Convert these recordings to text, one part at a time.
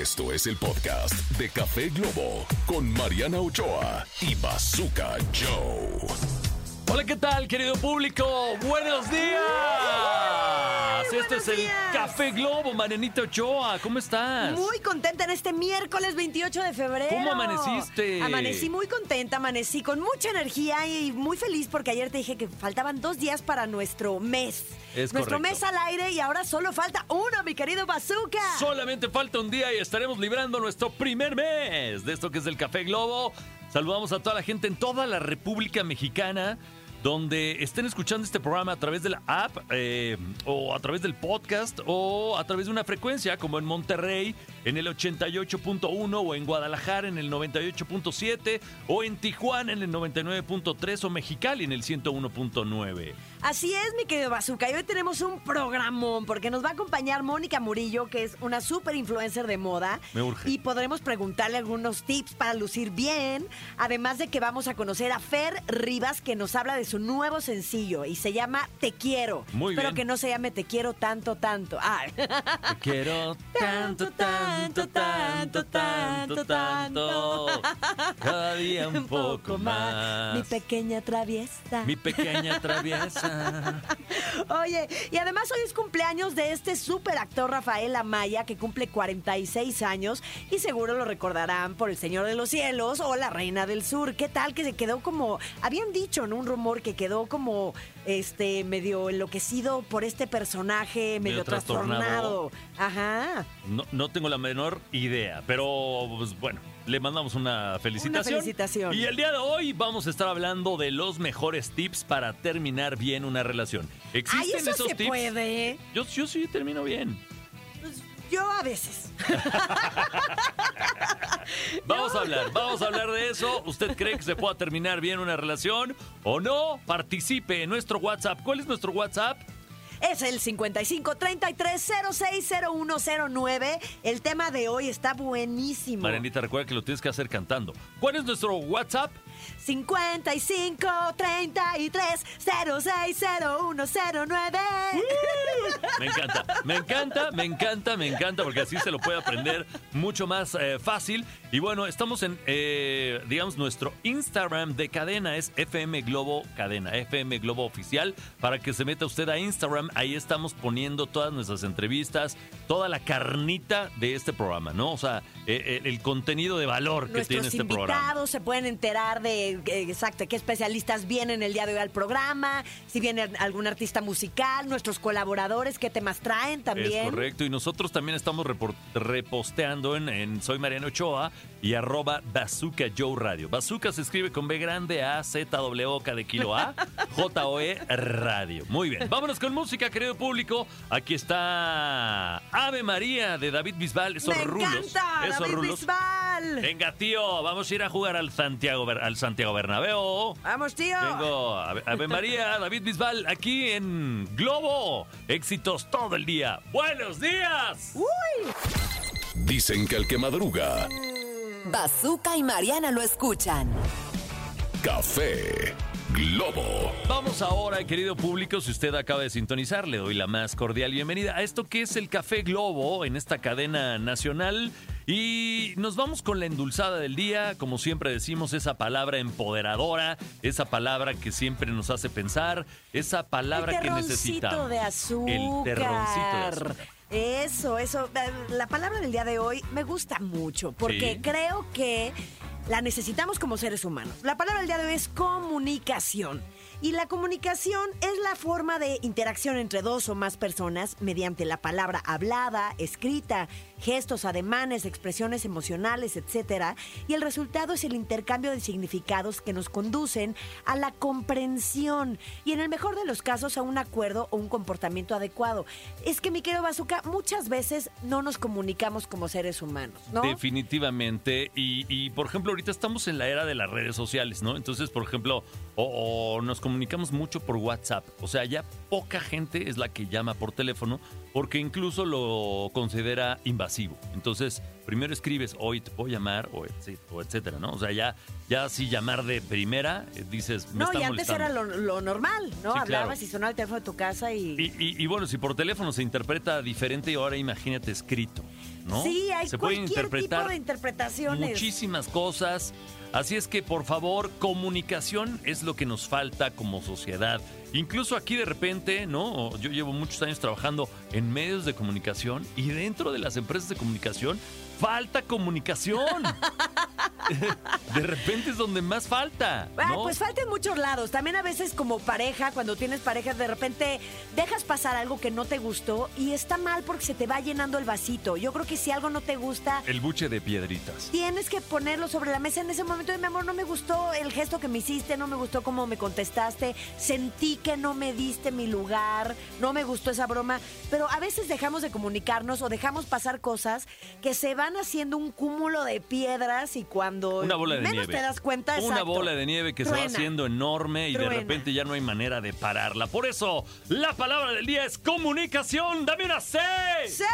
Esto es el podcast de Café Globo con Mariana Ochoa y Bazooka Joe. Hola, ¿qué tal, querido público? ¡Buenos días! Este es el días. Café Globo, Marianita Ochoa. ¿Cómo estás? Muy contenta en este miércoles 28 de febrero. ¿Cómo amaneciste? Amanecí muy contenta, amanecí con mucha energía y muy feliz porque ayer te dije que faltaban dos días para nuestro mes. Es nuestro correcto. mes al aire y ahora solo falta uno, mi querido Bazooka. Solamente falta un día y estaremos librando nuestro primer mes de esto que es el Café Globo. Saludamos a toda la gente en toda la República Mexicana donde estén escuchando este programa a través de la app eh, o a través del podcast o a través de una frecuencia como en Monterrey en el 88.1 o en Guadalajara en el 98.7 o en Tijuana en el 99.3 o Mexicali en el 101.9. Así es, mi querido Bazooka. Y hoy tenemos un programón porque nos va a acompañar Mónica Murillo, que es una super influencer de moda. Me urge. Y podremos preguntarle algunos tips para lucir bien. Además de que vamos a conocer a Fer Rivas, que nos habla de su nuevo sencillo y se llama Te Quiero. Muy Espero bien. que no se llame Te Quiero tanto, tanto. Ah. Te quiero tanto, tanto, tanto, tanto, tanto. Cada día un poco más. Mi pequeña traviesa. Mi pequeña traviesa. Oye, y además hoy es cumpleaños de este super actor Rafael Amaya, que cumple 46 años y seguro lo recordarán por El Señor de los Cielos o La Reina del Sur. ¿Qué tal que se quedó como, habían dicho en un rumor que quedó como este medio enloquecido por este personaje, medio, Medio trastornado. trastornado? Ajá. No, no tengo la menor idea, pero pues, bueno, le mandamos una felicitación. felicitación. Y el día de hoy vamos a estar hablando de los mejores tips para terminar bien una relación. ¿Existen Ay, eso esos se tips? puede. Yo, yo sí termino bien. Yo a veces. Vamos a hablar, vamos a hablar de eso. ¿Usted cree que se pueda terminar bien una relación o no? Participe en nuestro WhatsApp. ¿Cuál es nuestro WhatsApp? Es el 55 33 06 0109. El tema de hoy está buenísimo. Marianita, recuerda que lo tienes que hacer cantando. ¿Cuál es nuestro WhatsApp? 55 33 06 0109. Me encanta, me encanta, me encanta, me encanta, porque así se lo puede aprender mucho más eh, fácil. Y bueno, estamos en, eh, digamos, nuestro Instagram de cadena es FM Globo Cadena, FM Globo Oficial, para que se meta usted a Instagram. Ahí estamos poniendo todas nuestras entrevistas, toda la carnita de este programa, ¿no? O sea, eh, el contenido de valor que tiene este programa. invitados se pueden enterar de eh, exacto qué especialistas vienen el día de hoy al programa, si viene algún artista musical, nuestros colaboradores, qué temas traen también. Es correcto. Y nosotros también estamos reposteando en, en Soy Mariano Ochoa y arroba Bazooka Joe Radio. Bazooka se escribe con B grande A Z W K de kilo A J O E Radio. Muy bien. Vámonos con música, querido público. Aquí está Ave María de David Bisbal. Esos Me rulos. encanta, Esos David rulos. Bisbal. Venga, tío, vamos a ir a jugar al Santiago, al Santiago Bernabéu. Vamos, tío. Vengo, Ave, Ave María, David Bisbal, aquí en Globo. Éxitos todo el día. ¡Buenos días! Dicen que el que madruga, Bazooka y Mariana lo escuchan. café Globo. Vamos ahora, querido público, si usted acaba de sintonizar, le doy la más cordial bienvenida a esto que es el Café Globo en esta cadena nacional. Y nos vamos con la endulzada del día, como siempre decimos, esa palabra empoderadora, esa palabra que siempre nos hace pensar, esa palabra el que terroncito necesitamos. de azúcar. El terroncito de azúcar. Eso, eso. La palabra del día de hoy me gusta mucho porque Sí. creo que la necesitamos como seres humanos. La palabra del día de hoy es comunicación. Y la comunicación es la forma de interacción entre dos o más personas mediante la palabra hablada, escrita, gestos, ademanes, expresiones emocionales, etcétera. Y el resultado es el intercambio de significados que nos conducen a la comprensión y en el mejor de los casos a un acuerdo o un comportamiento adecuado. Es que, mi querido Bazooka, muchas veces no nos comunicamos como seres humanos, ¿no? Definitivamente. Y, por ejemplo, ahorita estamos en la era de las redes sociales, ¿no? Entonces, por ejemplo, o nos comunicamos mucho por WhatsApp. O sea, ya poca gente es la que llama por teléfono porque incluso lo considera invasivo. Entonces, primero escribes, hoy te puedo llamar, o, etc- o etcétera, ¿no? O sea, ya, ya si llamar de primera, eh, dices, me No, está y antes molestando. era lo, lo normal, ¿no? Sí, Hablabas claro. y sonaba el teléfono de tu casa y... Y, y- y bueno, si por teléfono se interpreta diferente, ahora imagínate escrito. ¿no? Sí, hay Se pueden cualquier interpretar tipo de interpretaciones. muchísimas cosas. Así es que, por favor, comunicación es lo que nos falta como sociedad. Incluso aquí de repente, ¿no? Yo llevo muchos años trabajando en medios de comunicación y dentro de las empresas de comunicación falta comunicación. de repente es donde más falta. Ah, pues falta en muchos lados. También a veces como pareja, cuando tienes pareja, de repente dejas pasar algo que no te gustó y está mal porque se te va llenando el vasito. Yo creo que si algo no te gusta, El buche de piedritas. tienes que ponerlo sobre la mesa en ese momento de mi amor, no me gustó el gesto que me hiciste, no me gustó cómo me contestaste, sentí que no me diste mi lugar, no me gustó esa broma, pero a veces dejamos de comunicarnos o dejamos pasar cosas que se van haciendo un cúmulo de piedras y cuando Una bola de menos nieve. te das cuenta, Una exacto, bola de nieve que se va haciendo enorme y de repente ya no hay manera de pararla. Por eso, la palabra del día es comunicación. Dame una C. ¡Sí!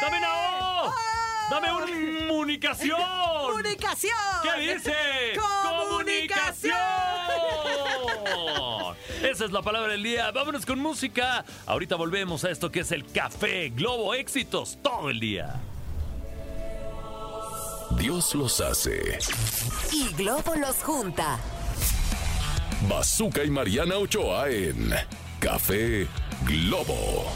Dame una O. ¡Oh! Dame una comunicación. ¡Comunicación! ¿Qué dice? ¡Comunicación! Esa es la palabra del día. Vámonos con música. Ahorita volvemos a esto que es el Café Globo Éxitos todo el día. Dios los hace. Y Globo los junta. Bazooka y Mariana Ochoa en Café Globo.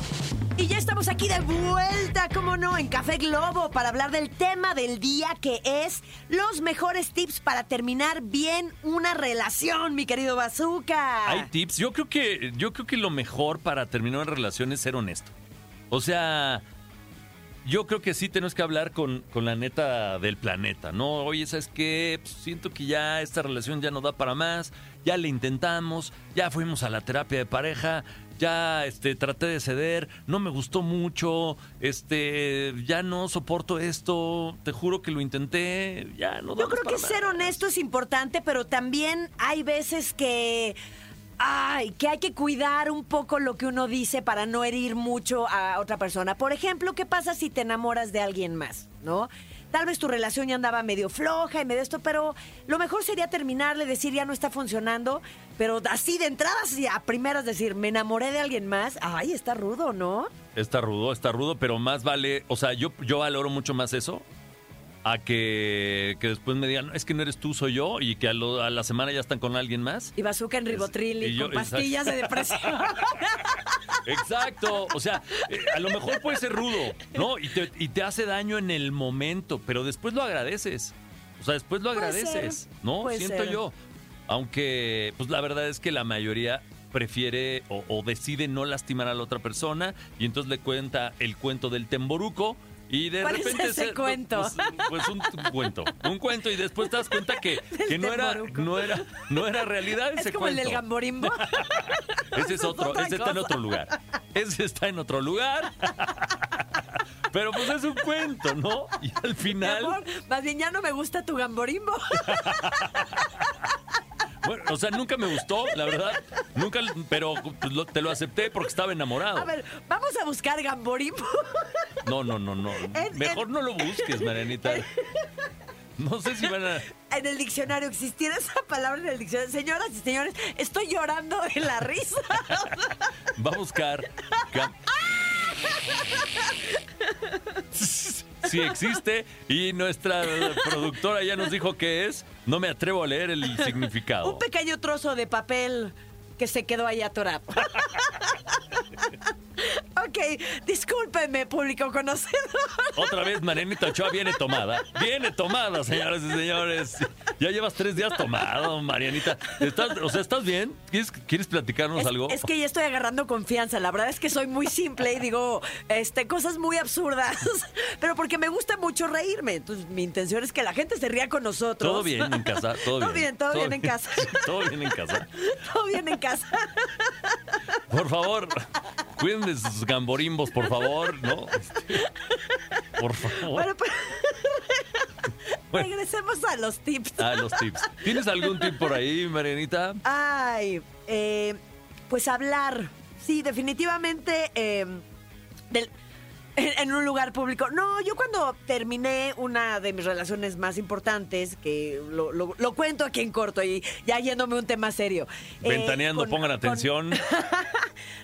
Y ya estamos aquí de vuelta, como no, en Café Globo para hablar del tema del día que es los mejores tips para terminar bien una relación, mi querido Bazooka. Hay tips. Yo creo que yo creo que lo mejor para terminar una relación es ser honesto. O sea, yo creo que sí tenemos que hablar con, con la neta del planeta, ¿no? Oye, ¿sabes qué? Pues siento que ya esta relación ya no da para más, ya le intentamos, ya fuimos a la terapia de pareja, ya este, traté de ceder, no me gustó mucho, este, ya no soporto esto, te juro que lo intenté, ya no Yo damos creo que ser honesto es importante, pero también hay veces que. Ay, que hay que cuidar un poco lo que uno dice para no herir mucho a otra persona. Por ejemplo, ¿qué pasa si te enamoras de alguien más? ¿No? Tal vez tu relación ya andaba medio floja y medio esto, pero lo mejor sería terminarle, decir ya no está funcionando, pero así de entradas y a primeras decir, me enamoré de alguien más. Ay, está rudo, ¿no? Está rudo, está rudo, pero más vale, o sea, yo, yo valoro mucho más eso a que, que después me digan, es que no eres tú, soy yo, y que a, lo- a la semana ya están con alguien más. Y bazooka en ribotril y, yo- con pastillas de depresión. Exacto, o sea, eh, a lo mejor puede ser rudo, ¿no? Y te, y te hace daño en el momento, pero después lo agradeces. O sea, después lo agradeces, ¿no? puede Siento ser. yo. Aunque, pues la verdad es que la mayoría prefiere o, o decide no lastimar a la otra persona y entonces le cuenta el cuento del temboruco y de ¿Cuál es repente ese se- cuento? Pues, pues un, un cuento, un cuento y después te das cuenta que, que no era no era no era realidad ese es como el cuento. del gamborimbo. Ese es otro, ese está en otro lugar. Ese está en otro lugar. Pero pues es un cuento, ¿no? Y al final, amor, más bien ya no me gusta tu gamborimbo. Bueno, o sea, nunca me gustó, la verdad. Nunca, pero pues, lo- te lo acepté porque estaba enamorado. A ver, vamos a buscar gamborimbo. No, no, no, no. En- Mejor en- no lo busques, Marianita. No sé si van a. En el diccionario existiera esa palabra en el diccionario. Señoras y señores, estoy llorando de la risa. Va a buscar. cam- Si existe y nuestra productora ya nos dijo que es, no me atrevo a leer el significado. Un pequeño trozo de papel que se quedó ahí atorado. Ok, discúlpenme, público conocedor. Otra vez Marianita Ochoa viene tomada. Viene tomada, señoras y señores. Ya llevas tres días tomado, Marianita. ¿Estás, o sea, ¿estás bien? ¿Quieres, quieres platicarnos Es, algo? es que ya estoy agarrando confianza. La verdad es que soy muy simple y digo este, cosas muy absurdas. Pero porque me gusta mucho reírme. Entonces, mi intención es que la gente se ría con nosotros. Todo bien en casa, todo bien. Todo bien, todo bien en casa. Todo bien en casa. Todo bien en casa. Por favor, cuiden de sus gamborimbos, por favor, ¿no? Este, por favor. Bueno. Bueno. Regresemos a los tips. Ah, los tips. ¿Tienes algún tip por ahí, Marianita? Ay, eh, pues hablar. Sí, definitivamente. eh, del- en, en un lugar público. No, yo cuando terminé una de mis relaciones más importantes, que lo, lo- lo cuento aquí en corto y ya yéndome a un tema serio. eh, Ventaneando, con- pongan con- atención.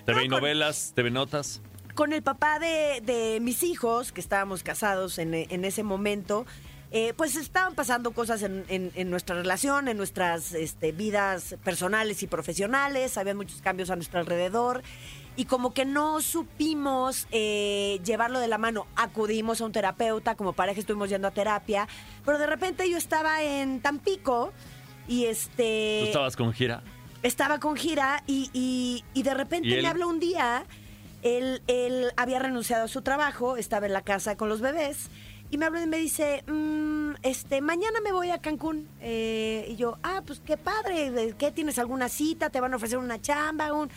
TV y No, con- novelas, TV notas. con el papá de, de mis hijos, que estábamos casados en, en ese momento, eh, pues estaban pasando cosas en, en- en nuestra relación, en nuestras este, vidas personales y profesionales, había muchos cambios a nuestro alrededor y como que no supimos eh, llevarlo de la mano. Acudimos a un terapeuta, como pareja estuvimos yendo a terapia, pero de repente yo estaba en Tampico y este... ¿Tú estabas con gira? Estaba con gira y, y- y de repente me habla un día. Él, él había renunciado a su trabajo, estaba en la casa con los bebés. Y me habla y me dice, "Mm, este, mañana me voy a Cancún. Eh, y yo, ah, pues qué padre, ¿de ¿qué tienes alguna cita? ¿Te van a ofrecer una chamba? Un...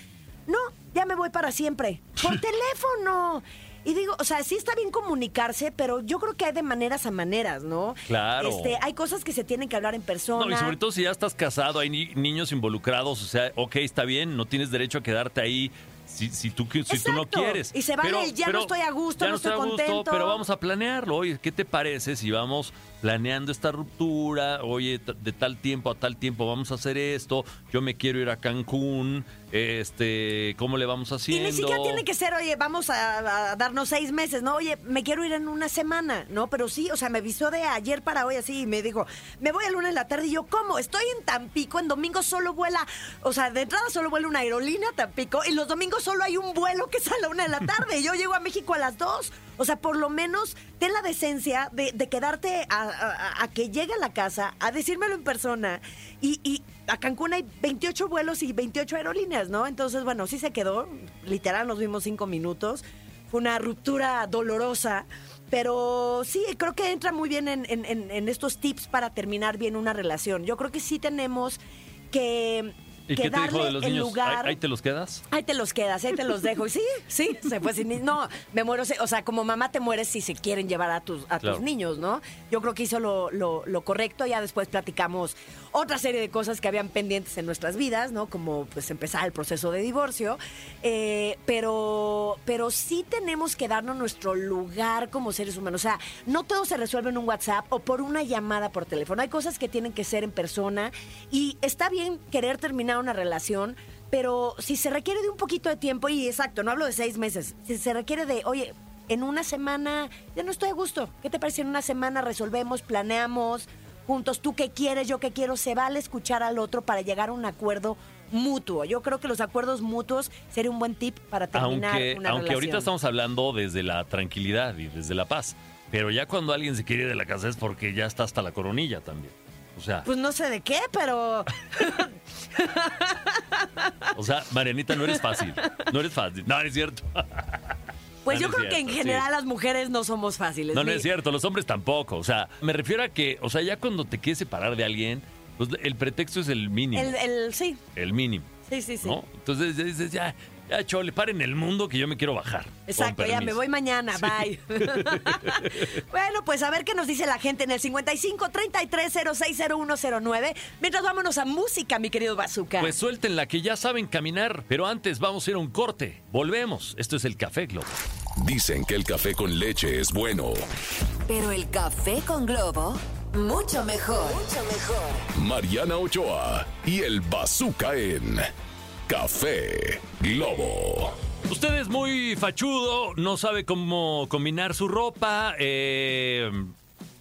No, ya me voy para siempre. Por teléfono. Y digo, o sea, sí está bien comunicarse, pero yo creo que hay de maneras a maneras, ¿no? Claro. Este, hay cosas que se tienen que hablar en persona. No, y sobre todo si ya estás casado, hay ni- niños involucrados, o sea, ok, está bien, no tienes derecho a quedarte ahí si, si, tú, si tú no quieres. Y se vale el ya no estoy a gusto, ya no estoy estoy a gusto, contento. pero vamos a planearlo. Oye, ¿qué te parece si vamos planeando esta ruptura? Oye, de tal tiempo a tal tiempo vamos a hacer esto. Yo me quiero ir a Cancún. Este, ¿cómo le vamos Y haciendo? ni siquiera tiene que ser, oye, vamos a, a darnos seis meses, ¿no? Oye, me quiero ir en una semana, ¿no? Pero sí, o sea, me avisó de ayer para hoy así y me dijo, me voy a lunes en la tarde y yo, ¿cómo? Estoy en Tampico, en domingo solo vuela, o sea, de entrada solo vuela una aerolínea a Tampico y los domingos solo hay un vuelo que sale a la una de la tarde y yo llego a México a las dos. O sea, por lo menos ten la decencia de, de quedarte a, a- que llegue a la casa, a decírmelo en persona. Y, y a Cancún hay 28 vuelos y 28 aerolíneas, ¿no? Entonces, bueno, sí se quedó. Literal, nos vimos cinco minutos. Fue una ruptura dolorosa. Pero sí, creo que entra muy bien en, en- en- en estos tips para terminar bien una relación. Yo creo que sí tenemos que, ¿Y qué te dijo de los niños? lugar. ¿Ahí, ahí te los quedas? Ahí te los quedas, ahí te los dejo. Y sí, sí, se fue sin No, me muero. O sea, como mamá te mueres si se quieren llevar a tus, a Claro. tus niños, ¿no? Yo creo que hizo lo, lo- lo correcto. Ya después platicamos otra serie de cosas que habían pendientes en nuestras vidas, ¿no? Como pues empezar el proceso de divorcio. Eh, pero, pero sí tenemos que darnos nuestro lugar como seres humanos. O sea, no todo se resuelve en un WhatsApp o por una llamada por teléfono. Hay cosas que tienen que ser en persona. Y está bien querer terminar una relación. Pero si se requiere de un poquito de tiempo, y exacto, no hablo de seis meses, si se requiere de, oye, en una semana, ya no estoy a gusto, ¿qué te parece? En una semana resolvemos, planeamos juntos, tú qué quieres, yo qué quiero, se vale escuchar al otro para llegar a un acuerdo mutuo. Yo creo que los acuerdos mutuos sería un buen tip para terminar Aunque, una aunque ahorita relación. estamos hablando desde la tranquilidad y desde la paz. Pero ya cuando alguien se quiere ir de la casa es porque ya está hasta la coronilla también. O sea, Pues no sé de qué, pero o sea, Marianita, no eres fácil. No eres fácil. No, no es cierto. pues No, yo no creo que en general sí. las mujeres no somos fáciles. No, no es cierto. Los hombres tampoco. O sea, me refiero a que, o sea, ya cuando te quieres separar de alguien, pues el pretexto es el mínimo. El, el, sí, El mínimo. sí, sí, sí. ¿no? Entonces dices, ya, ya, chole, paren el mundo que yo me quiero bajar. Exacto, ya me voy mañana, bye. bueno, pues a ver qué nos dice la gente en el 55 33 060109. Mientras vámonos a música, mi querido Bazooka. Pues suéltenla que ya saben caminar, pero antes vamos a ir a un corte. Volvemos. Esto es el Café Globo. Dicen que el café con leche es bueno. Pero el café con globo, mucho mejor. Mucho mejor. Mariana Ochoa y el Bazooka en Café Globo. Usted es muy fachudo, no sabe cómo combinar su ropa, eh,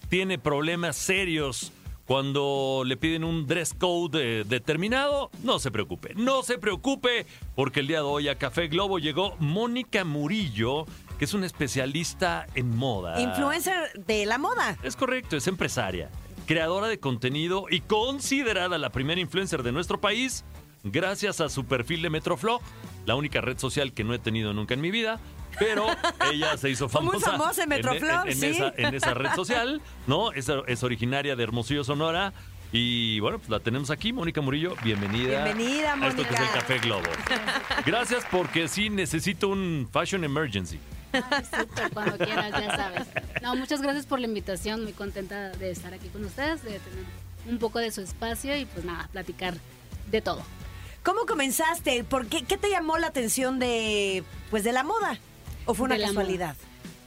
tiene problemas serios cuando le piden un dress code eh, determinado. No se preocupe, no se preocupe, porque el día de hoy a Café Globo llegó Mónica Murillo, que es una especialista en moda. Influencer de la moda. Es correcto, es empresaria, creadora de contenido y considerada la primera influencer de nuestro país gracias a su perfil de Metroflog, la única red social que no he tenido nunca en mi vida. Pero ella se hizo famosa, famosa en Metroflog, en, en sí. esa, en esa red social, ¿no? Es, es originaria de Hermosillo, Sonora. Y bueno, pues la tenemos aquí, Mónica Murillo. Bienvenida. Bienvenida, A esto que es el Mónica. Café Globo. Gracias porque sí necesito un fashion emergency. Súper, cuando quieras, ya sabes. No, muchas gracias por la invitación, muy contenta de estar aquí con ustedes, de tener un poco de su espacio y pues nada, platicar de todo. ¿Cómo comenzaste? ¿Por qué, qué te llamó la atención de, pues, de la moda? ¿O fue una De casualidad?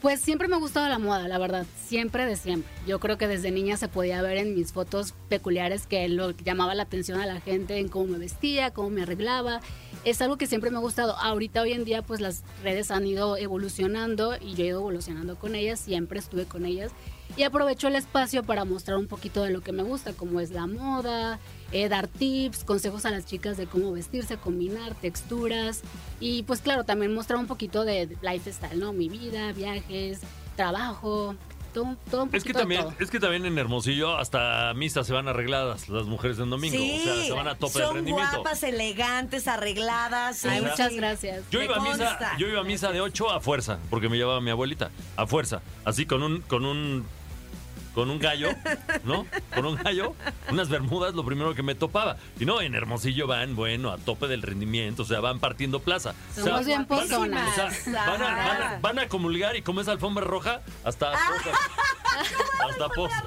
Pues siempre me ha gustado la moda, la verdad, siempre de siempre. Yo creo que desde niña se podía ver en mis fotos peculiares que lo llamaba la atención a la gente en cómo me vestía, cómo me arreglaba. Es algo que siempre me ha gustado. Ahorita hoy en día pues las redes han ido evolucionando y yo he ido evolucionando con ellas, siempre estuve con ellas y aprovecho el espacio para mostrar un poquito de lo que me gusta, como es la moda, eh, dar tips, consejos a las chicas de cómo vestirse, combinar texturas y pues claro, también mostrar un poquito de lifestyle, ¿no? Mi vida, viajes, trabajo, todo, todo un Es que también, todo. es que también en Hermosillo hasta a misa se van arregladas las mujeres en domingo. Sí, o sea, se van a tope de son rendimiento. guapas, elegantes, arregladas. Ay, sí. muchas gracias. Yo iba, a misa, yo iba a misa de 8 a fuerza, porque me llevaba mi abuelita, a fuerza, así con un, con un, con un gallo, ¿no? Con un gallo, unas bermudas, lo primero que me topaba. Y no, en Hermosillo van, bueno, a tope del rendimiento, o sea, van partiendo plaza. O sea, Somos bien van- pozonas. o sea, van, a, van a- van a comulgar y como es alfombra roja, hasta Pozas. hasta Pozas.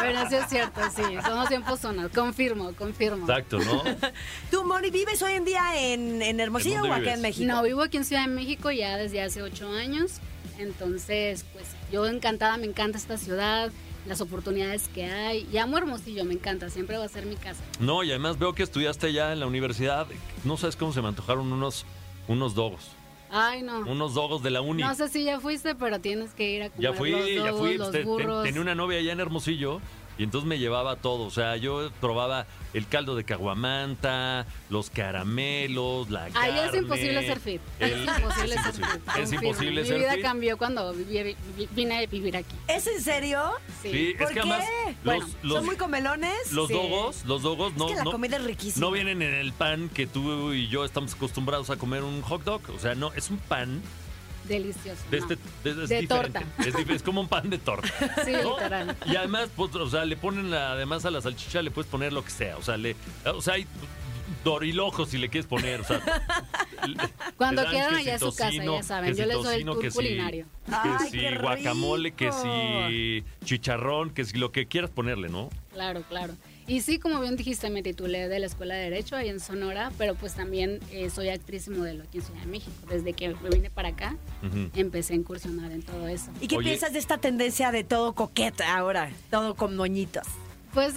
Pero sí es cierto, sí, somos bien pozonas, confirmo, confirmo. Exacto, ¿no? ¿Tú, Moni, vives hoy en día en, en Hermosillo ¿En o acá vives? en México? No, vivo aquí en Ciudad de México ya desde hace ocho años. Entonces, pues yo encantada, me encanta esta ciudad, las oportunidades que hay. Y amo Hermosillo, me encanta, siempre va a ser mi casa. No, y además veo que estudiaste ya en la universidad. No sabes cómo se me antojaron unos, unos dogos. Ay, no. Unos dogos de la uni. No sé si ya fuiste, pero tienes que ir a comer Ya fui, los ya fui. los tenía una novia allá en Hermosillo y entonces me llevaba todo. O sea, yo probaba el caldo de caguamanta, los caramelos, la carne. Ahí es imposible ser fit. el- es imposible ser fit. Es imposible Mi ser vida fit. cambió cuando viví- vi- vine a vivir aquí. ¿Es en serio? Sí. Sí, ¿Por es que qué? además los, Bueno, los, ¿Son muy comelones? los Sí. dogos, los dogos no, es que la no, comida es riquísima. no vienen en el pan que tú y yo estamos acostumbrados a comer un hot dog. O sea, no, es un pan Delicioso. de no. este de, es De diferente. torta. Es, como un pan de torta. Sí, ¿no? literal. Y además, pues, o sea, le ponen la- además a la salchicha le puedes poner lo que sea. O sea, le, o sea, hay dorilojos si le quieres poner. O sea, Cuando quieran allá si a su casa, ya saben, yo les doy el tocino, tour que si- culinario. Que si guacamole, que si chicharrón, que si lo que quieras ponerle, ¿no? Claro, claro. Y sí, como bien dijiste, me titulé de la Escuela de Derecho ahí en Sonora, pero pues también eh, soy actriz y modelo aquí en Ciudad de México. Desde que me vine para acá, empecé a incursionar en todo eso. ¿Y qué Oye. piensas de esta tendencia de todo coqueta ahora? Todo con moñitos. Pues,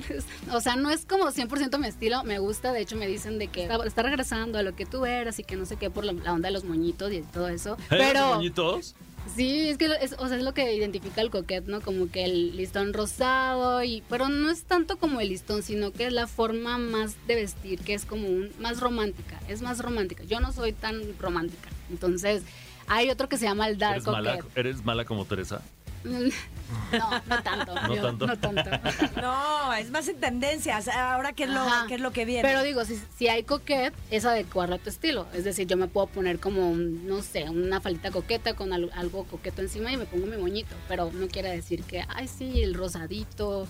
o sea, no es como 100% mi estilo, me gusta, de hecho me dicen de que está, está regresando a lo que tú eras y que no sé qué por la, la onda de los moñitos y todo eso. ¿Eres de Pero moñitos? Sí, es que es, o sea, es lo que identifica el coquet, ¿no? Como que el listón rosado y pero no es tanto como el listón, sino que es la forma más de vestir, que es como un, más romántica, es más romántica. Yo no soy tan romántica. Entonces, hay otro que se llama el dark ¿Eres mala. ¿Eres mala como Teresa? No, no tanto. No yo- tanto. No tanto. No, es más en tendencias. Ahora, ¿qué es lo, Ajá. qué es lo que viene? Pero digo, si, si hay coquet, es adecuarlo a tu estilo. Es decir, yo me puedo poner como, un, no sé, una faldita coqueta con al- algo coqueto encima y me pongo mi moñito. Pero no quiere decir que, ay, sí, el rosadito,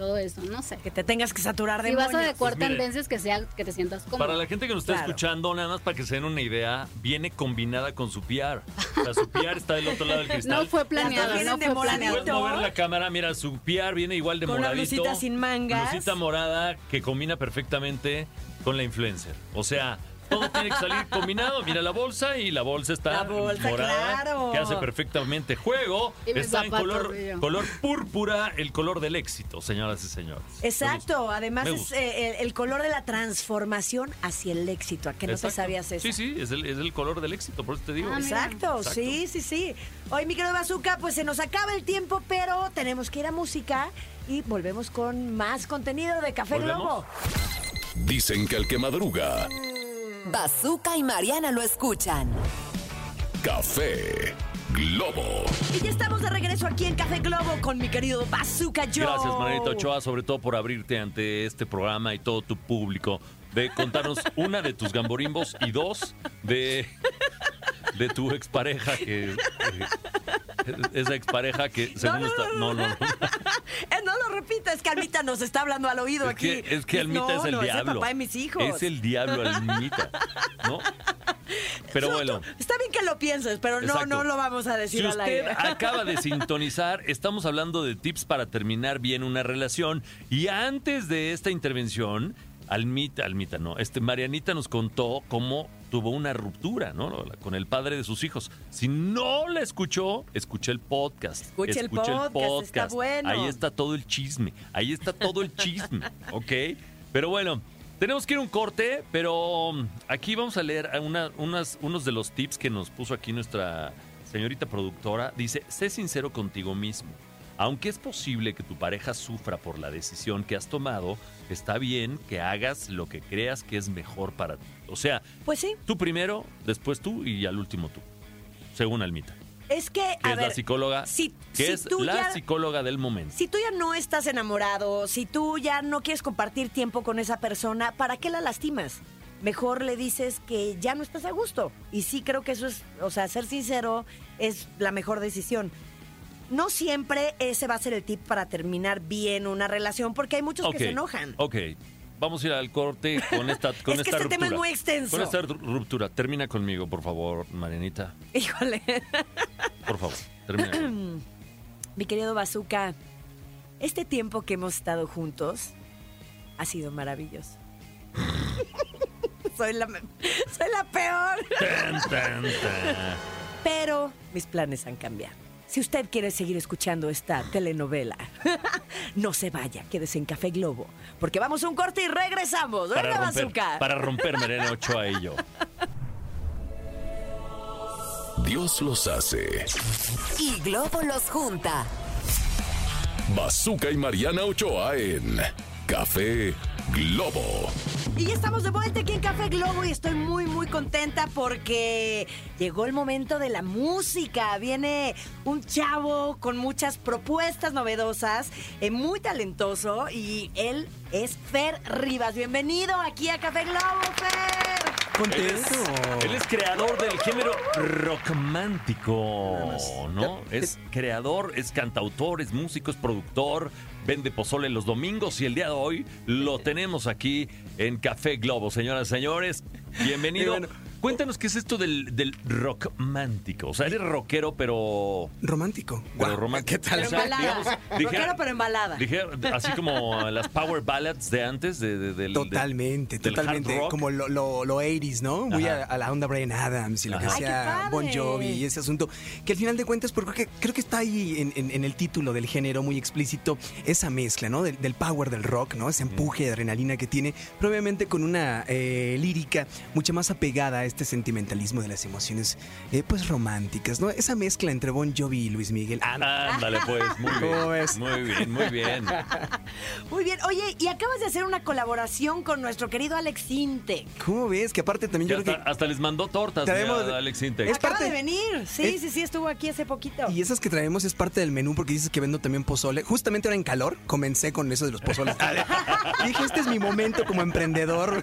todo eso, no sé. que te tengas que saturar de Si vas a adecuar Pues tendencias que sea que te sientas cómodo. Para la gente que nos está Claro. escuchando, nada más para que se den una idea, viene combinada con su PR. O sea, su PR está del otro lado del cristal. no fue planeado, no de fue planeado. Puedes mover la cámara, mira, su PR viene igual de Con una moradito. blusita sin mangas. Blusita morada que combina perfectamente con la influencer. O sea, todo tiene que salir combinado. Mira la bolsa y la bolsa está La bolsa, morada, claro. que hace perfectamente juego. Y Está en color, color púrpura, el color del éxito, señoras y señores. Exacto, además es eh, el, el color de la transformación hacia el éxito. ¿A qué no te sabías eso? Sí, sí, es el, es el color del éxito, por eso te digo. Ah, Exacto. sí, sí, sí. Hoy, mi querido Bazooka, pues se nos acaba el tiempo, pero tenemos que ir a música y volvemos con más contenido de Café ¿Volvemos? Globo. Dicen que el que madruga, Bazooka y Mariana lo escuchan. Café Globo. Y ya estamos de regreso aquí en Café Globo con mi querido Bazooka Joe. Gracias, Manito Ochoa, sobre todo por abrirte ante este programa y todo tu público. De contarnos una de tus gamborimbos y dos de, de tu expareja que. que- esa expareja que según no, está. No, no, no. Eh, no lo repito, es que Almita nos está hablando al oído Es aquí. que, es que Almita es el diablo. Es el papá de mis hijos. Es el diablo, Almita. ¿No? Pero bueno. Está bien que lo pienses, pero no, Exacto. no lo vamos a decir Si al usted aire. acaba de sintonizar, estamos hablando de tips para terminar bien una relación. Y antes de esta intervención, Almita, Almita no, este Marianita nos contó cómo tuvo una ruptura, ¿no? Con el padre de sus hijos. Si no la escuchó, escuché el podcast. Escuche el podcast, está bueno. Ahí está todo el chisme. Ahí está todo el chisme, ¿ok? Pero bueno, tenemos que ir a un corte, pero um, aquí vamos a leer una- unas- unos de los tips que nos puso aquí nuestra señorita productora. Dice, sé sincero contigo mismo. Aunque es posible que tu pareja sufra por la decisión que has tomado, está bien que hagas lo que creas que es mejor para ti. O sea, Pues sí. tú primero, después tú y al último tú. Según Almita, Es que, es ver, la psicóloga, si, que si es tú la ya- psicóloga del momento. Si tú ya no estás enamorado, si tú ya no quieres compartir tiempo con esa persona, ¿para qué la lastimas? Mejor le dices que ya no estás a gusto. Y sí creo que eso es, o sea, ser sincero es la mejor decisión. No siempre ese va a ser el tip para terminar bien una relación, porque hay muchos que se enojan. Ok, vamos a ir al corte con esta, con Es que esta este ruptura. tema es muy extenso. Con esta ru- ruptura. Termina conmigo, por favor, Marianita. Híjole. Por favor, termina. Mi querido Bazooka, este tiempo que hemos estado juntos ha sido maravilloso. soy, la, soy la peor. Pero mis planes han cambiado. Si usted quiere seguir escuchando esta telenovela, no se vaya, quédese en Café Globo, porque vamos a un corte y regresamos. Para Venga, romper, Bazooka. para romper Mariana Ochoa y yo. Dios los hace. Y Globo los junta. Bazooka y Mariana Ochoa en Café Globo. Y ya estamos de vuelta aquí en Café Globo y estoy muy, muy contenta porque llegó el momento de la música. Viene un chavo con muchas propuestas novedosas, eh, muy talentoso y él es Fer Rivas. Bienvenido aquí a Café Globo, Fer. Él es, él es creador del género rockmántico, ¿no? Es creador, es cantautor, es músico, es productor, vende pozole los domingos y el día de hoy lo tenemos aquí en Café Globo. Señoras y señores, bienvenido. Cuéntanos qué es esto del, del rockmántico. O sea, eres rockero, pero... Romántico. Pero romántico. ¿Qué tal? Pero O sea, embalada. digamos, dijera- Rockero, pero embalada. Dijera- así como las power ballads de antes, de, de- del- Totalmente, del hard totalmente. rock. Como lo, lo, lo 80s, ¿no? Muy a, a la onda Brian Adams y lo que Ajá. Ay, qué hacía padre. Bon Jovi y ese asunto. Que al final de cuentas, porque creo que, creo que está ahí en, en- en el título del género muy explícito esa mezcla, ¿no? Del, del power del rock, ¿no? Ese empuje de adrenalina que tiene, pero obviamente con una eh, lírica mucho más apegada a este sentimentalismo de las emociones, eh, pues románticas, ¿no? Esa mezcla entre Bon Jovi y Luis Miguel. Ah, Ándale, pues, muy bien. ¿Cómo ves? Muy bien, muy bien. Muy bien. Oye, y acabas de hacer una colaboración con nuestro querido Alex Inte. ¿Cómo ves? Que aparte también Ya yo creo hasta, que... hasta les mandó tortas Traemos- mira, Alex Intec. Es Acaba parte- de venir. Sí, es- sí, sí, estuvo aquí hace poquito. Y esas que traemos es parte del menú porque dices que vendo también pozole. Justamente ahora en calor comencé con eso de los pozoles. y dije, este es mi momento como emprendedor.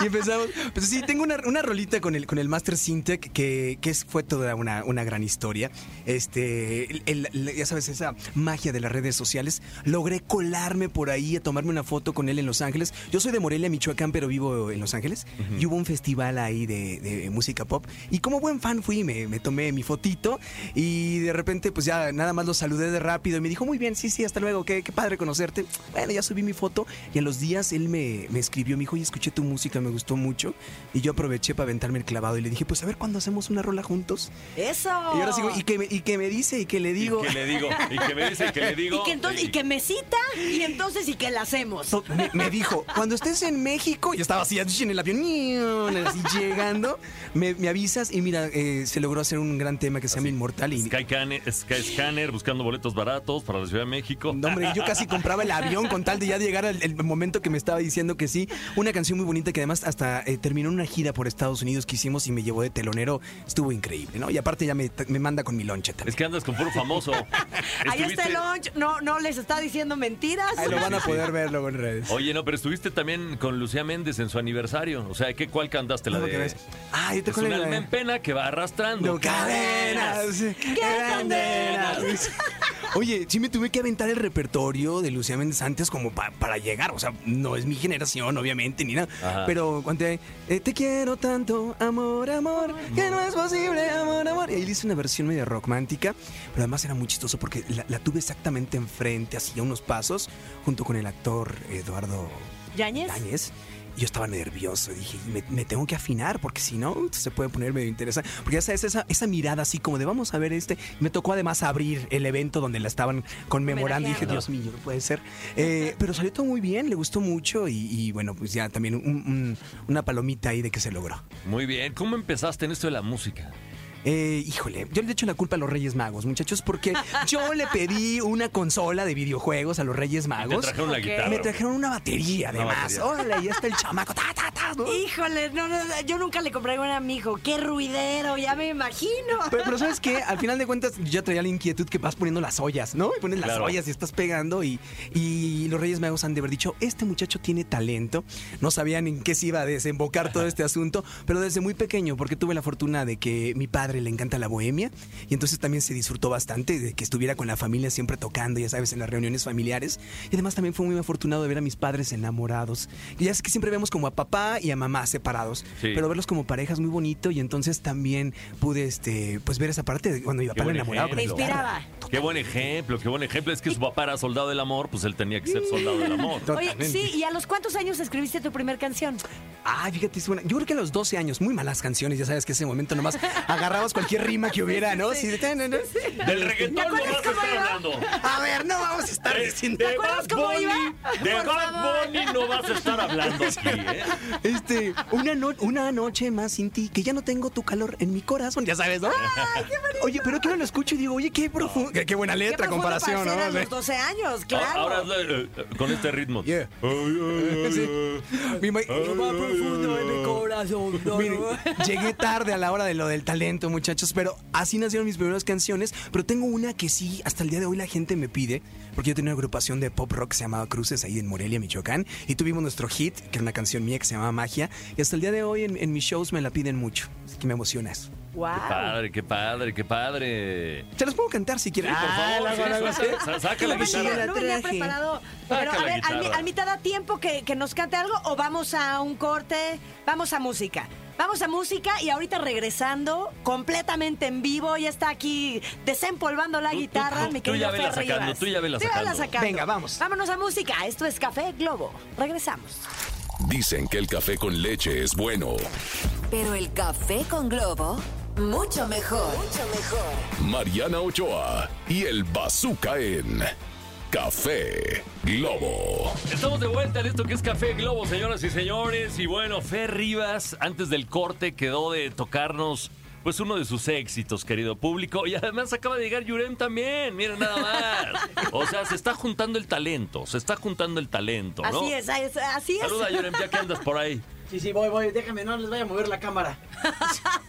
y empezamos. Pues sí, tengo una, una rolita con el, con el Master Syntec que, que es- fue toda una, una gran historia. Este, el- el- ya sabes, esa magia de las redes sociales. Logré colarme por ahí a tomarme una foto con él en Los Ángeles. Yo soy de Morelia, Michoacán, pero vivo en Los Ángeles. Y hubo un festival ahí de, de música pop. Y como buen fan fui, me, me tomé mi fotito. Y de repente, pues ya nada más lo saludé de rápido. Y me dijo, muy bien, sí, sí, hasta luego. Qué, qué padre conocerte. Bueno, ya subí mi foto. Y a los días él me, me escribió, me dijo, oye, escuché tu música, me gustó mucho. Y yo aproveché para aventarme el clavado. Y le dije, pues a ver cuándo hacemos una rola juntos. Eso. Y ahora sigo, ¿y qué, me, y qué me dice? ¿Y qué le digo? ¿Y qué le digo? ¿Y qué me dice? ¿Y qué le digo? Y que entonces, y que me cita, y entonces, y que la hacemos. Me, me dijo, cuando estés en México, yo estaba así en el avión, así llegando, me, me avisas y mira, eh, se logró hacer un gran tema que se llama Inmortal y... Sky, Cane- Sky Scanner buscando boletos baratos para la Ciudad de México. No, hombre, yo casi compraba el avión con tal de ya llegar al el momento que me estaba diciendo que sí. Una canción muy bonita que además hasta eh, terminó en una gira por Estados Unidos que hicimos y me llevó de telonero. Estuvo increíble, ¿no? Y aparte ya me, me manda con mi lonche también. Es que andas con puro famoso. Ahí está el lunch. No, no les está diciendo mentiras. Ahí lo van a poder ver luego en redes. Oye, no, pero estuviste también con Lucía Méndez en su aniversario. O sea, ¿qué, ¿cuál cantaste? La ¿Cómo que de... ves? Ah, yo te Es un alma en pena que va arrastrando. No cadenas, qué cadenas. Oye, sí me tuve que aventar el repertorio de Lucía Méndez antes como pa- para llegar. O sea, no es mi generación, obviamente, ni nada. Ajá. Pero cuando eh, te quiero tanto, amor, amor, que no es posible, amor, amor. Y ahí le hice una versión medio romántica, pero además era muy chistoso porque la, la tuve exactamente enfrente, hacía unos pasos, junto con el actor Eduardo ¿Yañez? Yáñez. Yo estaba nervioso. Dije, me, me tengo que afinar porque si no, se puede poner medio interesante. Porque ya sabes, esa, esa mirada así como de vamos a ver este. Me tocó además abrir el evento donde la estaban conmemorando. Dije, Dios mío, no puede ser. Eh, pero salió todo muy bien, le gustó mucho. Y, y bueno, pues ya también un- un- una palomita ahí de que se logró. Muy bien. ¿Cómo empezaste en esto de la música? Eh, híjole, yo le he hecho la culpa a los Reyes Magos, muchachos, porque yo le pedí una consola de videojuegos a los Reyes Magos. trajeron la Ok. guitarra. Me trajeron una batería, Una además. batería. Órale, ahí está el chamaco. Ta, ta, ta, ¿no? Híjole, no, no, yo nunca le compré una a mi hijo. Qué ruidero, ya me imagino. Pero, pero ¿sabes qué? Al final de cuentas, yo ya traía la inquietud que vas poniendo las ollas, ¿no? Y pones las Claro. ollas y estás pegando. Y, y los Reyes Magos han de haber dicho: Este muchacho tiene talento. No sabían en qué se iba a desembocar todo este asunto, pero desde muy pequeño, porque tuve la fortuna de que mi padre le encanta la bohemia. Y entonces también se disfrutó bastante de que estuviera con la familia siempre tocando, ya sabes, en las reuniones familiares. Y además también fue muy afortunado de ver a mis padres enamorados. Y ya es que siempre vemos como a papá y a mamá separados, Sí. pero verlos como parejas muy bonito. Y entonces también pude este, pues ver esa parte de cuando mi papá era enamorado. guitarra. inspiraba. Qué buen ejemplo, qué buen ejemplo. Es que su papá era soldado del amor, pues él tenía que ser soldado del amor. Oye, Totalmente. sí, ¿y a los cuántos años escribiste tu primer canción? Ay, fíjate, es buena. Yo creo que a los 12 años, muy malas canciones, ya sabes que ese momento nomás cualquier rima que hubiera, ¿no? Sí, no, no. Del reggaetón no a hablando. Ver, no vamos a estar De, diciendo. de acuerdas Bad cómo Bunny, iba? de Por Bad favor. Bunny no vas a estar hablando aquí, ¿eh? Este, una, no- una noche más sin ti, que ya no tengo tu calor en mi corazón, ya sabes, ¿no? Oye, pero que no lo escucho y digo, oye, qué profundo, qué, qué buena letra, comparación, para ¿no? a los 12 años, claro. Ahora eh, eh, con este ritmo. Yeah. Ay, ay, ay, Sí. ay. Mi ma- Lo más profundo de mi corazón. Miren, llegué tarde a la hora de lo del talento, muchachos, pero así nacieron mis primeras canciones. Pero tengo una que sí, hasta el día de hoy la gente me pide, porque yo tenía una agrupación de pop rock que se llamaba Cruces ahí en Morelia, Michoacán, y tuvimos nuestro hit, que era una canción mía que se llamaba Magia, y hasta el día de hoy en, en mis shows me la piden mucho. Así que me emociona eso. Wow. Qué padre, qué padre, qué padre. Se los puedo cantar si quieren. Sí, por favor, sí, sa- sí. sa- saca la No Sí, venía, guitarra. la no venía preparado. Pero la a ver, al, al mitad da tiempo que, que nos cante algo o vamos a un corte, vamos a música. Vamos a música y ahorita regresando completamente en vivo, ya está aquí desempolvando la Tú- tú- guitarra, tú- mi tú querido ya vela sacando, tú ya vela Tú vela sacando. Venga, vamos. Vámonos a música. Esto es Café Globo. Regresamos. Dicen que el café con leche es bueno. Pero el café con globo, mucho mejor. Mucho mejor. Mariana Ochoa y el Bazooka en Café Globo. Estamos de vuelta en esto que es Café Globo, señoras y señores. Y bueno, Fer Rivas, antes del corte, quedó de tocarnos pues uno de sus éxitos, querido público. Y además acaba de llegar Yurem también, miren nada más. O sea, se está juntando el talento, se está juntando el talento, ¿no? Así es, así es. Saluda, Yurem, ya que andas por ahí. Sí, sí, voy, voy. Déjame, no les vaya a mover la cámara.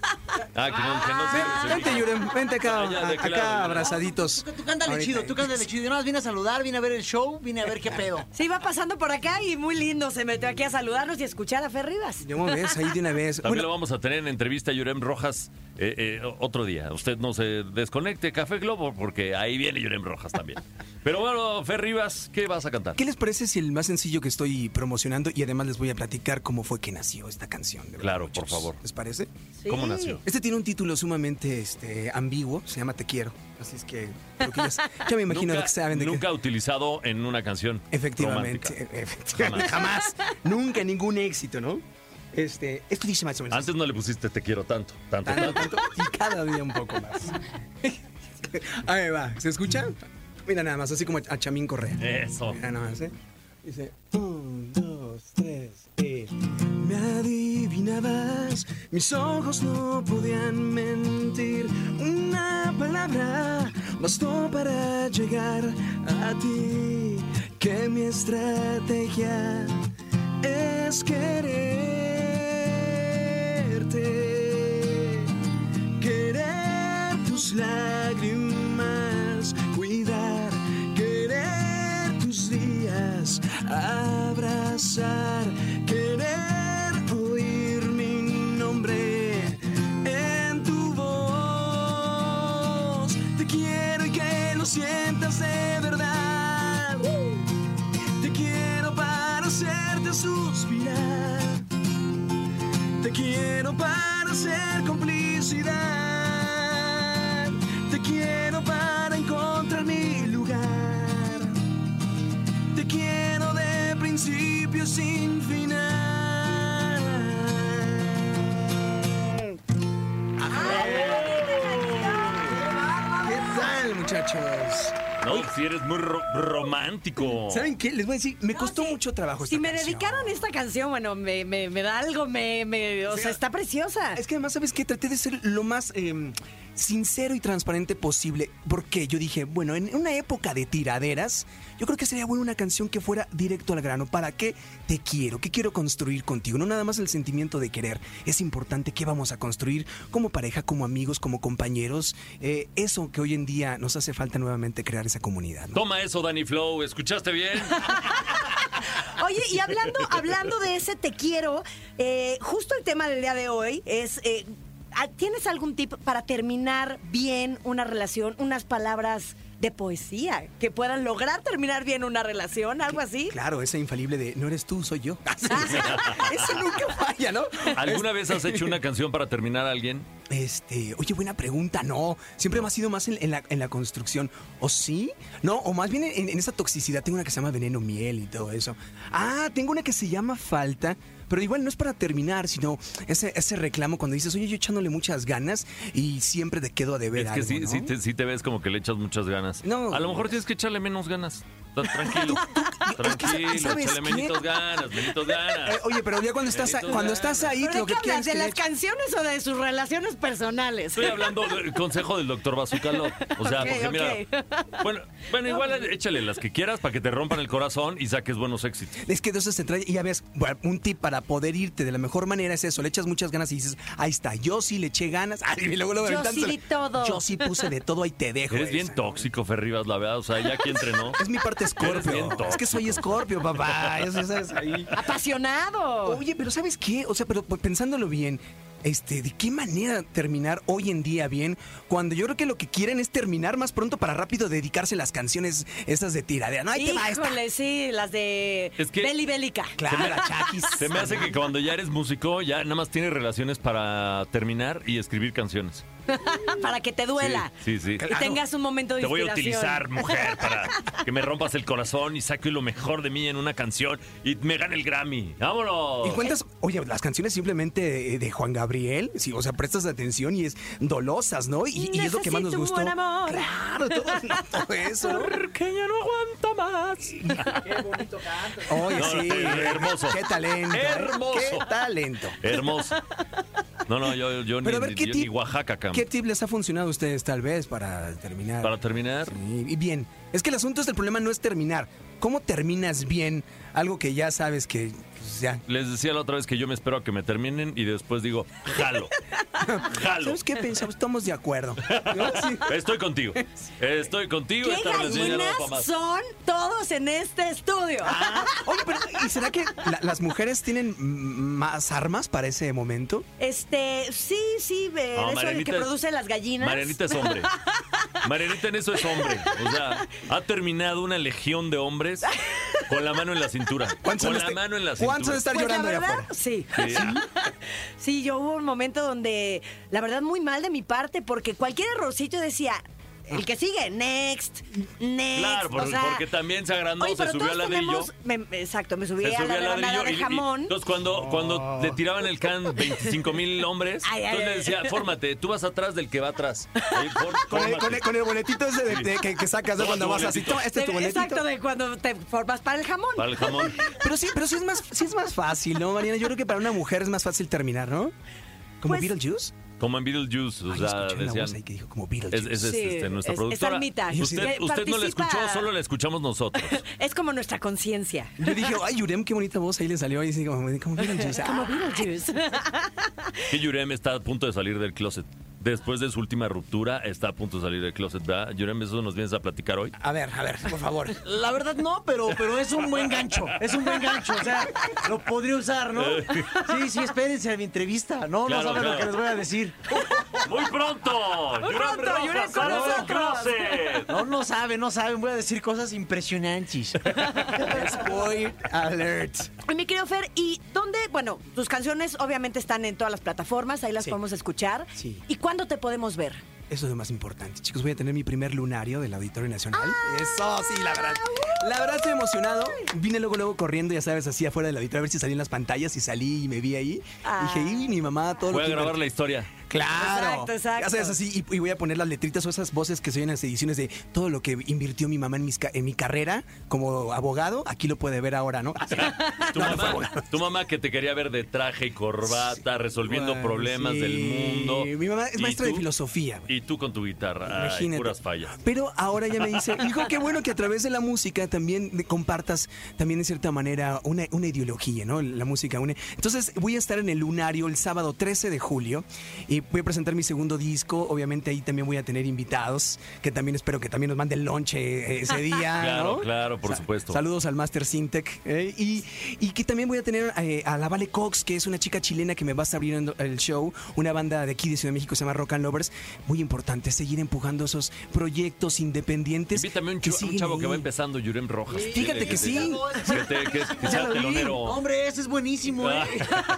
Ah, que no, que no se- Ven- se- Vente, Yurem, vente acá, Ah, ya, a- acá abrazaditos. Tú, tú cándale Ahorita. chido, tú cándale chido. Yo nada más vine a saludar, vine a ver el show, vine a ver qué pedo. Sí, va pasando por acá y muy lindo. Se metió aquí a saludarnos y escuchar a Fer Rivas. ¿Cómo ves? Ahí de una vez. También Bueno, lo vamos a tener en entrevista a Yurem Rojas eh, eh, otro día. Usted no se desconecte, Café Globo, porque ahí viene Yurem Rojas también. Pero bueno, Fer Rivas, ¿qué vas a cantar? ¿Qué les parece si el más sencillo que estoy promocionando y además les voy a platicar cómo fue que nació esta canción? de Claro, por favor. ¿Les parece? ¿Cómo nació? Este tiene un título sumamente este, ambiguo, se llama Te quiero. Así es que, que ya, ya me imagino nunca, lo que saben de que- nunca utilizado en una canción. Efectivamente, romántica. efectivamente, jamás, nunca ningún éxito, ¿no? Este, esto dice más o menos. Antes no le pusiste te quiero tanto, tanto, Tanto, tanto. tanto, y cada día un poco más. Ahí va, ¿se escucha? Mira nada más, así como a Chamín Correa. Eso. Mira nada más, ¿eh? Dice, un, dos, tres, y... Me adivinabas, mis ojos no podían mentir. Una palabra bastó para llegar a ti. Que mi estrategia es quererte. Querer tus lágrimas, cuidar, querer tus días, abrazar, Si eres muy ro- romántico. ¿Saben qué? Les voy a decir, me costó sí. mucho trabajo esta Si me canción. dedicaron esta canción, bueno, me, me- me da algo, me, me- o sea, está preciosa. Es que además, ¿sabes qué? Traté de ser lo más eh, sincero y transparente posible. Porque yo dije, bueno, en una época de tiraderas, yo creo que sería buena una canción que fuera directo al grano. ¿Para qué te quiero? ¿Qué quiero construir contigo? No nada más el sentimiento de querer. Es importante qué vamos a construir como pareja, como amigos, como compañeros. Eh, eso que hoy en día nos hace falta nuevamente crear esa comunidad. ¿no? Toma eso, Danny Flow. ¿Escuchaste bien? Oye, y hablando, hablando de ese te quiero, eh, justo el tema del día de hoy es. eh, ¿Tienes algún tip para terminar bien una relación? Unas palabras de poesía que puedan lograr terminar bien una relación, algo así. Claro, esa infalible de no eres tú, soy yo. Ese nunca falla, ¿no? ¿Alguna vez has hecho una canción para terminar a alguien? Este, oye, buena pregunta, no. Siempre me ha sido más en, en la, en la construcción. ¿O sí? No, o más bien en, en esa toxicidad. Tengo una que se llama veneno miel y todo eso. Ah, tengo una que se llama falta. Pero igual no es para terminar, sino ese, ese reclamo cuando dices, oye, yo echándole muchas ganas y siempre te quedo a deber Es que algo, sí, ¿no? sí, te, sí te ves como que le echas muchas ganas. No. A lo mejor tienes que echarle menos ganas. Tra- Tranquilo. Tranquilo, ¿sabes échale menitos ganas, menitos ganas. Eh, oye, pero ya cuando estás, Bendito cuando estás ahí, ¿Pero lo de que qué hablas? quieres ¿De que las canciones o de sus relaciones personales? Estoy hablando del consejo del doctor Bazucalot. O sea, porque mira. Bueno, bueno, igual échale las que quieras para que te rompan el corazón y saques buenos éxitos. Es que de eso se trata. Y ya ves, bueno, un tip para poder irte de la mejor manera es eso. Le echas muchas ganas y dices, ahí está, yo sí le eché ganas. Ay, y luego, luego Yo sí di todo. Yo sí puse de todo, ahí te dejo. Eres bien tóxico, Ferribas, la verdad. O sea, ya aquí entrenó. Es mi parte Escorpio. Es que soy escorpio, papá. Eso ya sabes ahí. ¡Apasionado! Oye, pero ¿sabes qué? O sea, pero pues, pensándolo bien, este, ¿de qué manera terminar hoy en día bien? Cuando yo creo que lo que quieren es terminar más pronto para rápido dedicarse a las canciones esas de tiradera. No, ahí te va esta. Híjole, sí, las de Es que- Beli Bélica. Claro, la Chakis. Se me hace que cuando ya eres músico, ya nada más tienes relaciones para terminar y escribir canciones. Para que te duela. Sí, sí. sí. Y tengas un momento de Te voy a utilizar, mujer, para que me rompas el corazón y saque lo mejor de mí en una canción y me gane el Grammy. ¡Vámonos! Y cuentas, oye, las canciones simplemente de, de Juan Gabriel, sí, o sea, prestas atención y es dolosas, ¿no? Y, y es lo que más nos un buen amor. Claro, todo, todo eso. ¿no? Porque ya no aguanto más. Oye, No, sí. hermoso. Qué talento. ¿eh? Hermoso. Qué talento. Hermoso. No, no, yo, yo ni, Pero a ver, ni- ¿qué yo tip, ni Oaxaca, cam. ¿qué tip les ha funcionado a ustedes tal vez para terminar? Para terminar, Sí, y bien. Es que el asunto es el problema no es terminar. ¿Cómo terminas bien algo que ya sabes que pues, ya? les decía la otra vez que yo me espero a que me terminen y después digo, jalo. Jalo. ¿Sabes qué pensamos? Estamos de acuerdo. ¿No? Sí. Estoy contigo. Estoy contigo. ¡Qué gallinas son todos en este estudio! Ah, Oye, pero ¿y será que la- las mujeres tienen más armas para ese momento? Este, sí, sí, eh, No, eso de Marianita que es- produce las gallinas. Marianita es hombre. Marianita en eso es hombre. O sea, ha terminado una legión de hombres con la mano en la cintura. ¿Cuántos Con la de- mano en la ¿Cuántos han de estar Pues llorando verdad, sí. Sí. Sí, yo hubo un momento donde, la verdad, muy mal de mi parte, porque cualquier errorcito decía, el que sigue, next, next. Claro, por- o sea, porque también se agrandó, oye, se subió al ladrillo. tenemos- me- exacto, me subí Se a subía la ladrillo de y- y, jamón. entonces cuando, cuando le tiraban el can 25 mil hombres, Ay, ay, entonces le ay. decía, fórmate, tú vas atrás del que va atrás. For- Con el, fórmate. con el- con el boletito ese de, de- que, que sacas. No, cuando vas así. este es tu De- boletito. exacto, de cuando te formas para el jamón. Para el jamón. Pero sí, pero sí es más, sí es más fácil, ¿no, Mariana? Yo creo que para una mujer es más fácil terminar, ¿no? Como Pues- Beetlejuice. Como en Beetlejuice, o Ay, sea, escuché una decían... voz ahí que dijo como Es, Beetlejuice. es, es, Sí, este, nuestra es- es productora. Almita. Usted, no la participa- escuchó, solo la escuchamos nosotros. Es como nuestra conciencia. Yo dije, ay, Yurem, qué bonita voz ahí le salió. Y así como, como Beetlejuice. Como Ah, Beetlejuice. Que Yurem está a punto de salir del closet. Después de su última ruptura, está a punto de salir del closet, ¿verdad? Yurem, eso nos vienes a platicar hoy. a ver, a ver, por favor. La verdad no, pero, pero es un buen gancho. Es un buen gancho. O sea, lo podría usar, ¿no? Sí, sí, espérense a mi entrevista. No, Claro, no saben claro. lo que les voy a decir. ¡Muy pronto! ¡Yurem pronto, Rojas Yurem con del closet! No, no saben, no saben. Voy a decir cosas impresionantes. Spoiler alert. Y mi querido Fer, ¿y dónde? Bueno, tus canciones obviamente están en todas las plataformas, ahí las Sí. podemos escuchar. Sí. ¿Y cuándo te podemos ver? Eso es lo más importante. Chicos, voy a tener mi primer lunario del Auditorio Nacional. Eso, sí, la verdad. La verdad estoy emocionado. Vine luego, luego corriendo, ya sabes, así afuera del auditorio a ver si salí en las pantallas y salí y me vi ahí. Ah. Dije, y mi mamá, todo Voy lo a que grabar invertí". la historia. Claro. Exacto, exacto. Ya sabes, así, y, y voy a poner las letritas o esas voces que se oyen en las ediciones de todo lo que invirtió mi mamá en, mis en mi carrera como abogado, aquí lo puede ver ahora, ¿no? Tu No, mamá, abogado. tu mamá que te quería ver de traje y corbata, resolviendo Bueno, problemas sí. del mundo. Mi mamá es maestra de tú- filosofía. güey. Y tú con tu guitarra. Ay, Imagínate. puras fallas. Pero ahora ya me dice, hijo, qué bueno que a través de la música también de- compartas también de cierta manera una, una ideología, ¿no? La música une. Entonces voy a estar en el Lunario el sábado 13 de julio y voy a presentar mi segundo disco. Obviamente ahí también voy a tener invitados que también espero que también nos manden lonche eh, ese día. Claro, ¿no? claro, por Sa- supuesto. Saludos al Master Sintec. eh, y, y que también voy a tener eh, a la Vale Cox, que es una chica chilena que me va a estar abriendo el show. Una banda de aquí de Ciudad de México se llama Rock and Lovers. Muy importante seguir empujando esos proyectos independientes. Invítame un, que ch- un chavo que va empezando, Yurem Rojas. Fíjate que sí. Que, te- que- que sea telonero. Hombre, ese es buenísimo, ¿eh?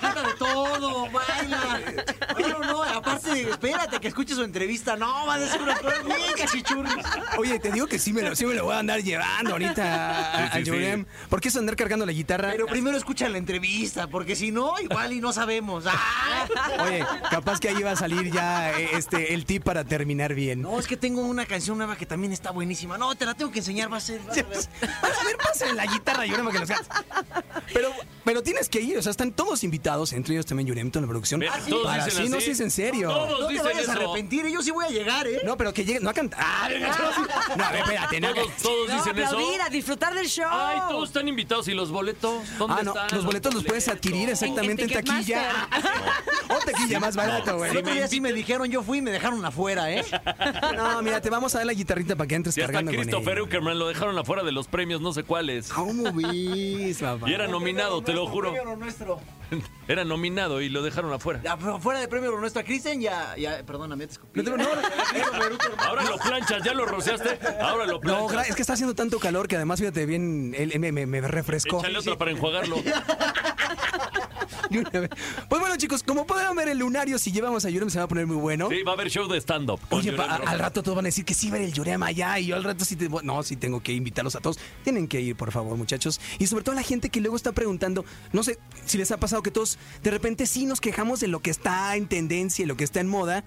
Canta de todo, baila. No, no, aparte, espérate que escuche su entrevista. No, va a decir unas cosas bien cachichurris. Oye, te digo que sí me lo, sí me lo voy a andar llevando ahorita a, Sí, sí, a Yurem. ¿Por qué eso andar cargando la guitarra? Pero primero escucha la entrevista, porque si no, igual y no sabemos. ¡Ah! Oye, capaz que ahí va a salir ya eh, este el tip para terminar bien. No, es que tengo una canción nueva que también está buenísima. No, te la tengo que enseñar, va a ser. vas a ver. Vas a ver, pásale la guitarra, Yurem, que los cantes. Pero, pero tienes que ir, o sea, están todos invitados, entre ellos también Yurem, toda la producción. Para dicen sí, no, así. Serio. Todos No te dicen vayas a eso. arrepentir, ¿eh? yo sí voy a llegar, ¿eh? No, pero que llegue, no a cantar. Ah, no, a ver, espérate, no. Todos, todos No, dicen eso. a disfrutar del show. Ay, todos están invitados. ¿Y los boletos? ¿Dónde Ah, no, están? los boletos los puedes adquirir exactamente en, En- en taquilla. o taquilla más barato, güey. El otro día sí me dijeron, yo fui y me dejaron afuera, ¿eh? No, mira, te vamos a dar la guitarrita para que entres Ya está cargando con Christopher. Uckerman, lo dejaron afuera de los premios, no sé cuáles. ¿Cómo ves, papá? Y era nominado, te lo juro. Nuestro. Era nominado y lo dejaron afuera. Ya, pero fuera de premio lo nuestro. A Cristian ya, ya, perdóname, te escupí. No no, Ahora lo planchas, ya lo rociaste. Ahora lo No, planchas. gra- es que está haciendo tanto calor que además, fíjate bien, él, él me, me- me refrescó. Échale otra para enjuagarlo. Pues bueno, chicos, como podrán ver el lunario, si llevamos a Yurem se va a poner muy bueno. Sí, va a haber show de stand-up. Oye, pa- al rato todos van a decir que sí va a ir el Yurem allá y yo al rato sí te... No, sí tengo que invitarlos a todos. Tienen que ir, por favor, muchachos. Y sobre todo a la gente que luego está preguntando, no sé si les ha pasado que todos de repente sí nos quejamos de lo que está en tendencia y lo que está en moda.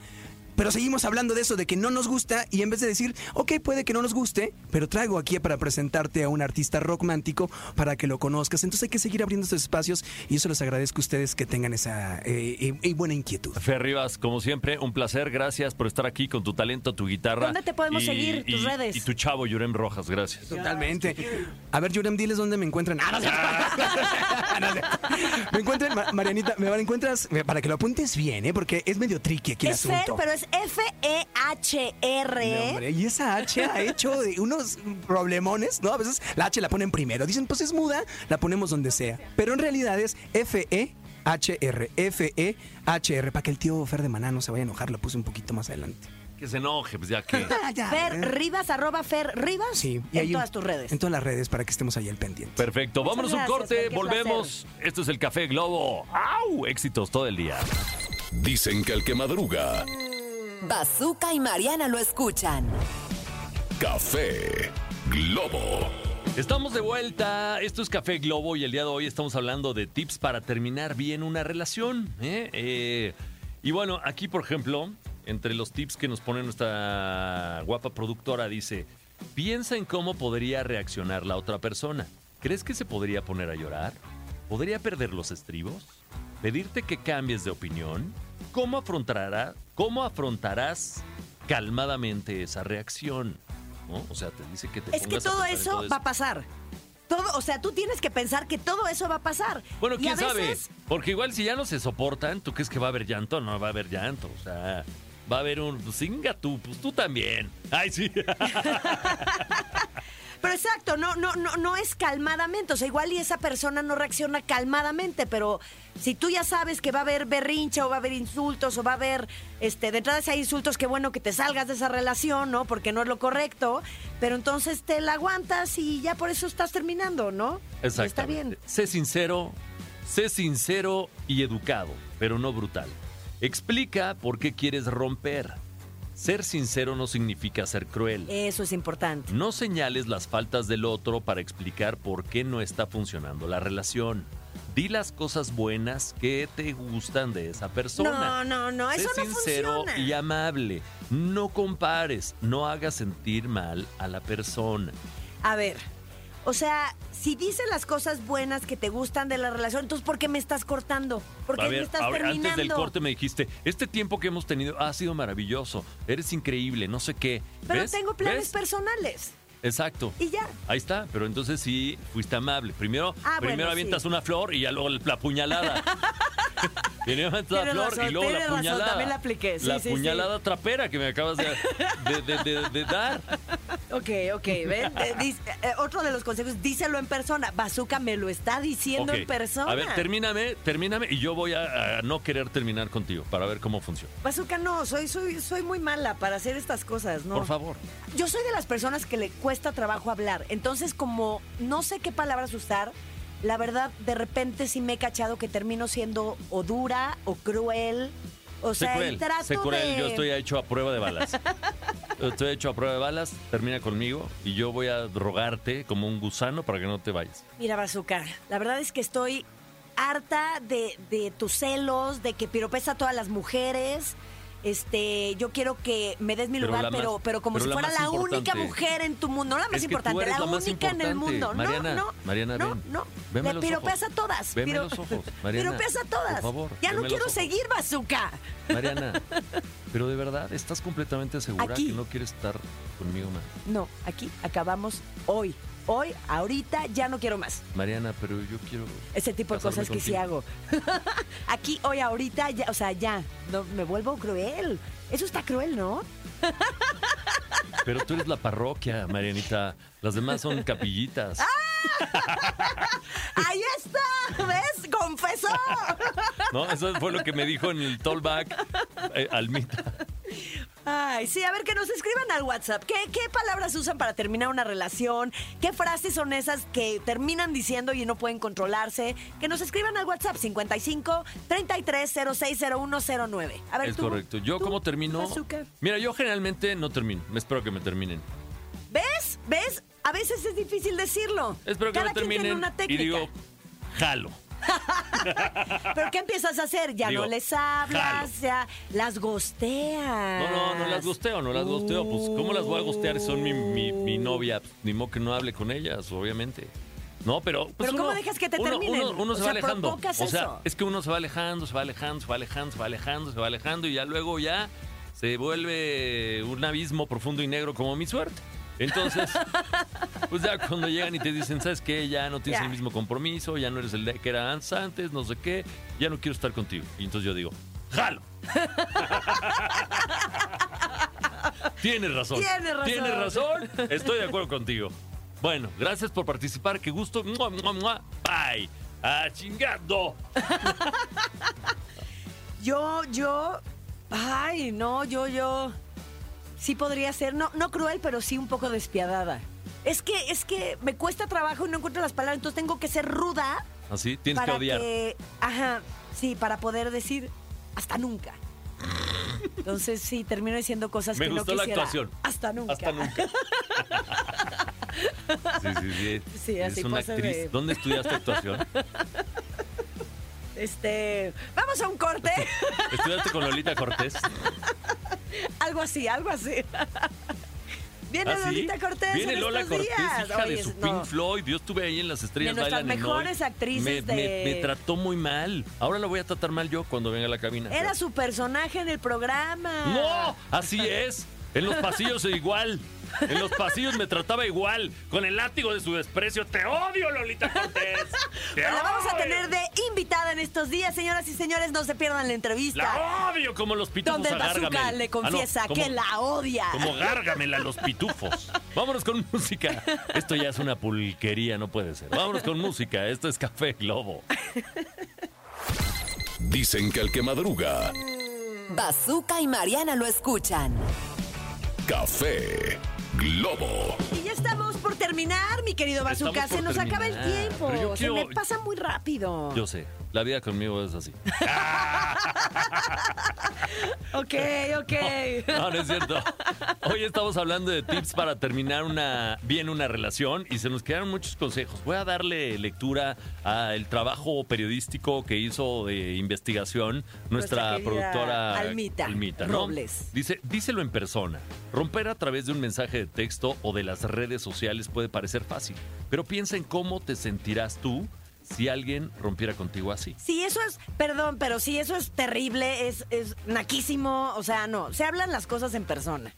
Pero seguimos hablando de eso, de que no nos gusta, y en vez de decir, ok, puede que no nos guste, pero traigo aquí para presentarte a un artista romántico para que lo conozcas. Entonces hay que seguir abriendo estos espacios, y eso les agradezco a ustedes que tengan esa eh, y- y buena inquietud. Fer Rivas, como siempre, un placer. Gracias por estar aquí con tu talento, tu guitarra. ¿Dónde te podemos seguir? Tus y- redes. Y tu chavo, Yurem Rojas. Gracias. Totalmente. A ver, Yurem, diles dónde me encuentran. Ah, no sé. No sé. Me encuentran, Ma- Marianita, me encuentras eh, para que lo apuntes bien, ¿eh? Porque es medio tricky aquí el Es Fer, asunto. pero es F-E-H-R. hombre, y esa H ha hecho de unos problemones, ¿no? A veces la H la ponen primero. Dicen, pues es muda, la ponemos donde sea. Pero en realidad es F-E-H-R. F-E-H-R. Para que el tío Fer de Maná no se vaya a enojar, lo puse un poquito más adelante. Que se enoje, pues ya que. Ah, Fer. Rivas, arroba Fer Rivas. Sí, en hay un- todas tus redes. En todas las redes para que estemos ahí al pendiente. Perfecto. Muchas Vámonos un gracias, corte, Fer, qué volvemos. Esto es el Café Globo. ¡Au! Éxitos todo el día. Dicen que el que madruga, Bazooka y Mariana lo escuchan. café Globo. Estamos de vuelta. Esto es Café Globo y el día de hoy estamos hablando de tips para terminar bien una relación. ¿eh? Eh, y bueno, aquí, por ejemplo, entre los tips que nos pone nuestra guapa productora, dice: piensa en cómo podría reaccionar la otra persona. ¿Crees que se podría poner a llorar? ¿Podría perder los estribos? ¿Pedirte que cambies de opinión? ¿Cómo afrontará, cómo afrontarás calmadamente esa reacción? ¿No? O sea, te dice que te Es que todo eso va a pasar. Todo, o sea, tú tienes que pensar que todo eso va a pasar. Bueno, quién sabe. Porque igual si ya no se soportan, ¿tú crees que va a haber llanto? No va a haber llanto. O sea, va a haber un. Pues singa tú, pues tú también. Ay, sí. Pero exacto, no, no, no, no es calmadamente. O sea, igual y esa persona no reacciona calmadamente, pero si tú ya sabes que va a haber berrincha o va a haber insultos o va a haber, este, de entrada si hay insultos, qué bueno que te salgas de esa relación, ¿no? Porque no es lo correcto. Pero entonces te la aguantas y ya por eso estás terminando, ¿no? Y Está bien. Sé sincero, sé sincero y educado, pero no brutal. Explica por qué quieres romper. Ser sincero no significa ser cruel. Eso es importante. No señales las faltas del otro para explicar por qué no está funcionando la relación. Di las cosas buenas que te gustan de esa persona. No, no, no, Sé eso no sincero funciona. y amable. No compares, no hagas sentir mal a la persona. A ver, o sea, si dices las cosas buenas que te gustan de la relación, entonces ¿por qué me estás cortando? ¿Por qué A me ver, estás ahora, terminando? antes del corte me dijiste, este tiempo que hemos tenido ha sido maravilloso, eres increíble, no sé qué. Pero ¿Ves? tengo planes ¿Ves? personales. Exacto. Y ya. Ahí está, pero entonces sí fuiste amable. Primero, Ah, primero bueno, avientas sí. una flor y ya luego la puñalada. Primero avientas la flor razón, y luego la tienes razón, puñalada. también la apliqué, sí, la sí, puñalada trapera que me acabas de, de- de- de- de dar. Ok, ok, ven. eh, dis- eh, otro de los consejos, díselo en persona. Bazooka me lo está diciendo Ok. en persona. A ver, termíname, termíname y yo voy a, a no querer terminar contigo para ver cómo funciona. Bazooka no, soy, soy, soy muy mala para hacer estas cosas, ¿no? Por favor. Yo soy de las personas que le cuesta trabajo hablar. Entonces, como no sé qué palabras usar, la verdad, de repente sí me he cachado que termino siendo o dura o cruel. O Sé sea, cruel, el trato sé cruel, de... yo estoy hecho a prueba de balas. estoy hecho a prueba de balas, termina conmigo y yo voy a rogarte como un gusano para que no te vayas. Mira, Bazooka, la verdad es que estoy harta de, de tus celos, de que piropes a todas las mujeres. Este, yo quiero que me des mi Pero lugar, más- pero, pero como pero si fuera la única mujer en tu mundo, no la más Es que tú importante, la, la más única en el mundo. Mariana, no, no, Mariana, no, ven. no. Me los piropeas a todas. Veme piro- los ojos, Mariana. Piropeas a todas. Por favor, ya no quiero seguir, Bazooka. Mariana, pero de verdad, ¿estás completamente segura Aquí. que no quieres estar conmigo más? No, aquí acabamos hoy. Hoy, ahorita, ya no quiero más. Mariana, pero yo quiero... Ese tipo de cosas que sí contigo. hago. Aquí, hoy, ahorita, ya, o sea, ya, no, me vuelvo cruel. Eso está cruel, ¿no? Pero tú eres la parroquia, Marianita. Las demás son capillitas. ¡Ahí está! ¿Ves? ¡Confesó! ¿No? Eso fue lo que me dijo en el tollback eh, Almita. Ay, sí, a ver, que nos escriban al WhatsApp. ¿Qué, ¿Qué palabras usan para terminar una relación? ¿Qué frases son esas que terminan diciendo y no pueden controlarse? Que nos escriban al WhatsApp 55 33 060109. A ver, Es tú, correcto. Yo tú, como termino... Mira, yo generalmente no termino. Me espero que me terminen. ¿Ves? ¿Ves? A veces es difícil decirlo. Espero que Cada me quien tiene terminen y digo, jalo. ¿Pero qué empiezas a hacer? Ya Digo, no les hablas, jalo. ya las gosteas. No, no, no las gosteo, no las gosteo. Pues, ¿cómo las voy a gostear son mi, mi, mi novia? Pues, Ni modo que no hable con ellas, obviamente. No, pero. Pues Pero ¿cómo uno- dejas que te uno- terminen? Uno, uno O se sea, va alejando. O sea, eso. es que uno se va alejando, se va alejando, se va alejando, se va alejando, se va alejando y ya luego ya se vuelve un abismo profundo y negro como mi suerte. Entonces, pues ya cuando llegan y te dicen, ¿sabes qué? Ya no tienes Ya. el mismo compromiso, ya no eres el de- que era antes, no sé qué, ya no quiero estar contigo. Y entonces yo digo, ¡jalo! Tienes razón. Tienes razón. Tienes razón. Estoy de acuerdo contigo. Bueno, gracias por participar. Qué gusto. Mua, mua, mua. Bye. ¡A chingando! Yo, yo. Ay, no, yo, yo. Sí podría ser, no, no cruel, pero sí un poco despiadada. Es que, es que me cuesta trabajo y no encuentro las palabras, entonces tengo que ser ruda Así, tienes para que odiar. que- ajá, sí, para poder decir hasta nunca. Entonces sí, termino diciendo cosas Me que gustó no la quisiera. actuación. Hasta nunca. Hasta nunca. Sí, sí, sí. Sí, así es una actriz. de- ¿Dónde estudiaste actuación? Este, vamos a un corte. ¿Estudiaste con Lolita Cortés? algo así, algo así. Viene ¿Ah, sí? Lolita Cortés Viene en Lola estos Cortés, días. hija Oye, de su no. Pink Floyd. Yo estuve ahí en las estrellas De nuestras mejores actrices me, de- me- me trató muy mal. Ahora la voy a tratar mal yo cuando venga a la cabina. Era su personaje en el programa. ¡No! Así es. En los pasillos igual. En los pasillos me trataba igual. Con el látigo de su desprecio. ¡Te odio, Lolita Cortés! ¡Te la vamos a tener de invitada en estos días, señoras y señores. No se pierdan la entrevista. ¡La odio como los pitufos donde el a bazooka le Ah, no, confiesa como- que la odia. Como Gárgamel a los pitufos. Vámonos con música. Esto ya es una pulquería, no puede ser. Vámonos con música. Esto es Café Globo. Dicen que el que madruga, Bazooka y Mariana lo escuchan. Café Globo. Y ya estamos por terminar, mi querido Bazooka, se nos acaba el tiempo. yo Se me pasa muy rápido. Yo sé, la vida conmigo es así. Ok, ok. No, no es cierto. Hoy estamos hablando de tips para terminar una, bien una relación y se nos quedaron muchos consejos. Voy a darle lectura al trabajo periodístico que hizo de investigación nuestra, productora Almita ¿no? Robles. Dice, díselo en persona. Romper a través de un mensaje de texto o de las redes sociales puede parecer fácil, pero piensa en cómo te sentirás tú si alguien rompiera contigo así. Sí, eso es, perdón, pero sí, eso es terrible, es, es naquísimo. O sea, no, se hablan las cosas en persona.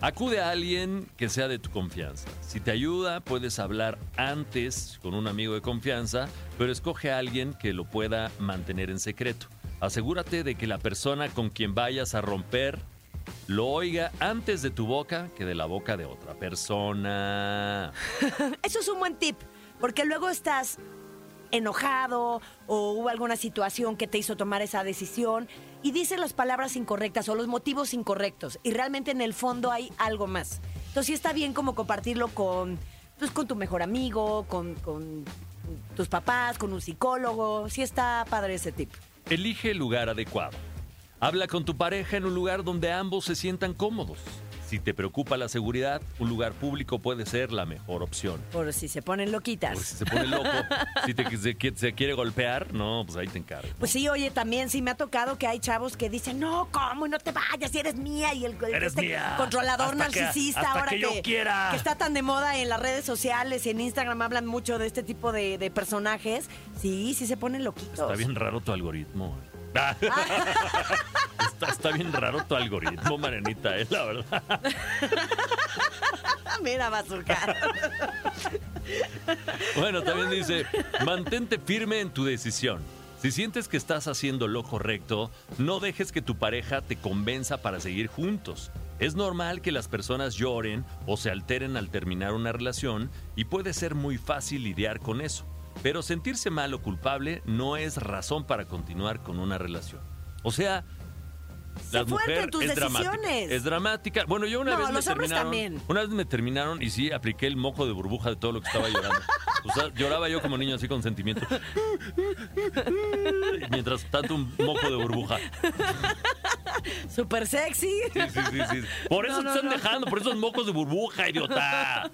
Acude a alguien que sea de tu confianza. Si te ayuda, puedes hablar antes con un amigo de confianza, pero escoge a alguien que lo pueda mantener en secreto. Asegúrate de que la persona con quien vayas a romper lo oiga antes de tu boca que de la boca de otra persona. Eso es un buen tip, porque luego estás enojado o hubo alguna situación que te hizo tomar esa decisión y dices las palabras incorrectas o los motivos incorrectos y realmente en el fondo hay algo más. Entonces sí está bien como compartirlo con, pues, con tu mejor amigo, con, con tus papás, con un psicólogo. Sí está padre ese tip. Elige el lugar adecuado. Habla con tu pareja en un lugar donde ambos se sientan cómodos. Si te preocupa la seguridad, un lugar público puede ser la mejor opción. Por si se ponen loquitas. Porque si se pone loco, si te, se, qui- se quiere golpear, no, pues ahí te encargo. Pues sí, oye, también sí me ha tocado que hay chavos que dicen, no, ¿cómo? No te vayas, si eres mía. Y el, el- Eres este mía. controlador Hasta que- narcisista hasta ahora que yo quiera. que está tan de moda en las redes sociales y en Instagram hablan mucho de este tipo de, de personajes. Sí, sí se ponen loquitos. Está bien raro tu algoritmo. Ah. está, está bien raro tu algoritmo, Marenita, eh, la verdad. Mira, bazooka. Bueno, también dice, mantente firme en tu decisión. Si sientes que estás haciendo lo correcto, no dejes que tu pareja te convenza para seguir juntos. Es normal que las personas lloren o se alteren al terminar una relación y puede ser muy fácil lidiar con eso. Pero sentirse mal o culpable no es razón para continuar con una relación. O sea, la fuerte mujer en tus es dramática. decisiones. Es dramática. Bueno, yo una No, vez me los hombres terminaron. también. Una vez me terminaron y sí apliqué el mojo de burbuja de todo lo que estaba llorando. O sea, lloraba yo como niño así con sentimiento. Mientras tanto un mojo de burbuja. Súper sexy. Sí, sí, sí, sí. Por eso No, no, te están dejando, por esos mocos de burbuja, idiota.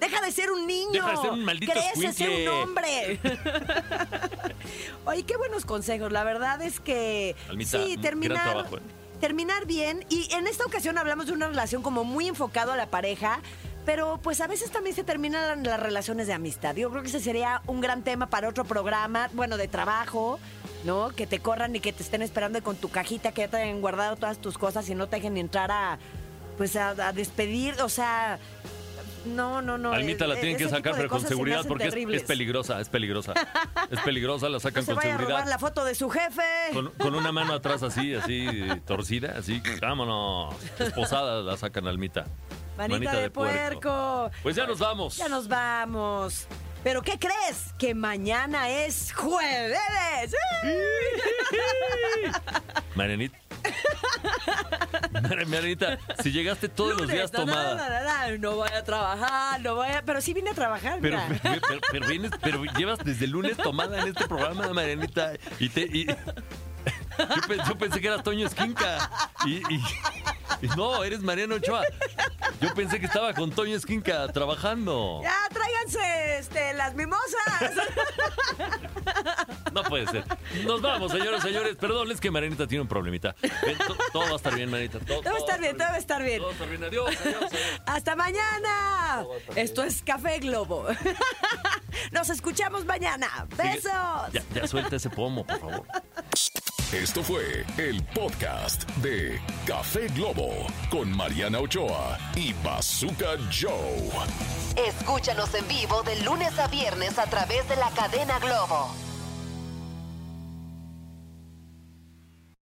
Deja de ser un niño. Deja de ser un maldito Crece, escuincle. un hombre. Oye, qué buenos consejos. La verdad es que Almita, sí, terminar, trabajo, eh. terminar bien. Y en esta ocasión hablamos de una relación como muy enfocado a la pareja. Pero pues a veces también se terminan las relaciones de amistad. Yo creo que ese sería un gran tema para otro programa, bueno, de trabajo, ¿no? Que te corran y que te estén esperando con tu cajita que ya te hayan guardado todas tus cosas y no te dejen entrar a, pues a, a despedir, o sea, no, no, no. Almita la e- tienen que sacar, pero con se seguridad, porque es, peligrosa, es peligrosa. Es peligrosa, la sacan No se con vaya a robar seguridad. la foto de su jefe. Con, con una mano atrás así, así, torcida, así, vámonos. Esposada la sacan Almita. Manita, de, puerco. Pues ya nos vamos. Ya nos vamos. ¿Pero qué crees? Que mañana es jueves. Marianita. Mar- Marianita, si llegaste todos los días tomada. na, na, na, No voy a trabajar, no voy a... Pero sí vine a trabajar, Pero, mira. pero, pero- pero vienes, pero llevas desde el lunes tomada en este programa, Marianita. Y te. y- yo, pe- yo pensé que eras Toño Esquinca. Y no, eres Mariano Ochoa. Yo pensé que estaba con Toño Esquinca trabajando. Ya, tráiganse este, las mimosas. No puede ser. Nos vamos, señores, señores. Perdón, es que Marianita tiene un problemita. Ven, to- todo va a estar bien, Marianita. Todo, Todo va a estar bien, todo va a estar bien. Todo va a estar bien. Adiós, adiós, adiós. Hasta mañana. Esto es Café Globo. Nos escuchamos mañana. Besos. Ya, ya suelta ese pomo, por favor. Esto fue el podcast de Café Con Mariana Ochoa y Bazooka Joe. Escúchanos en vivo de lunes a viernes a través de la cadena Globo.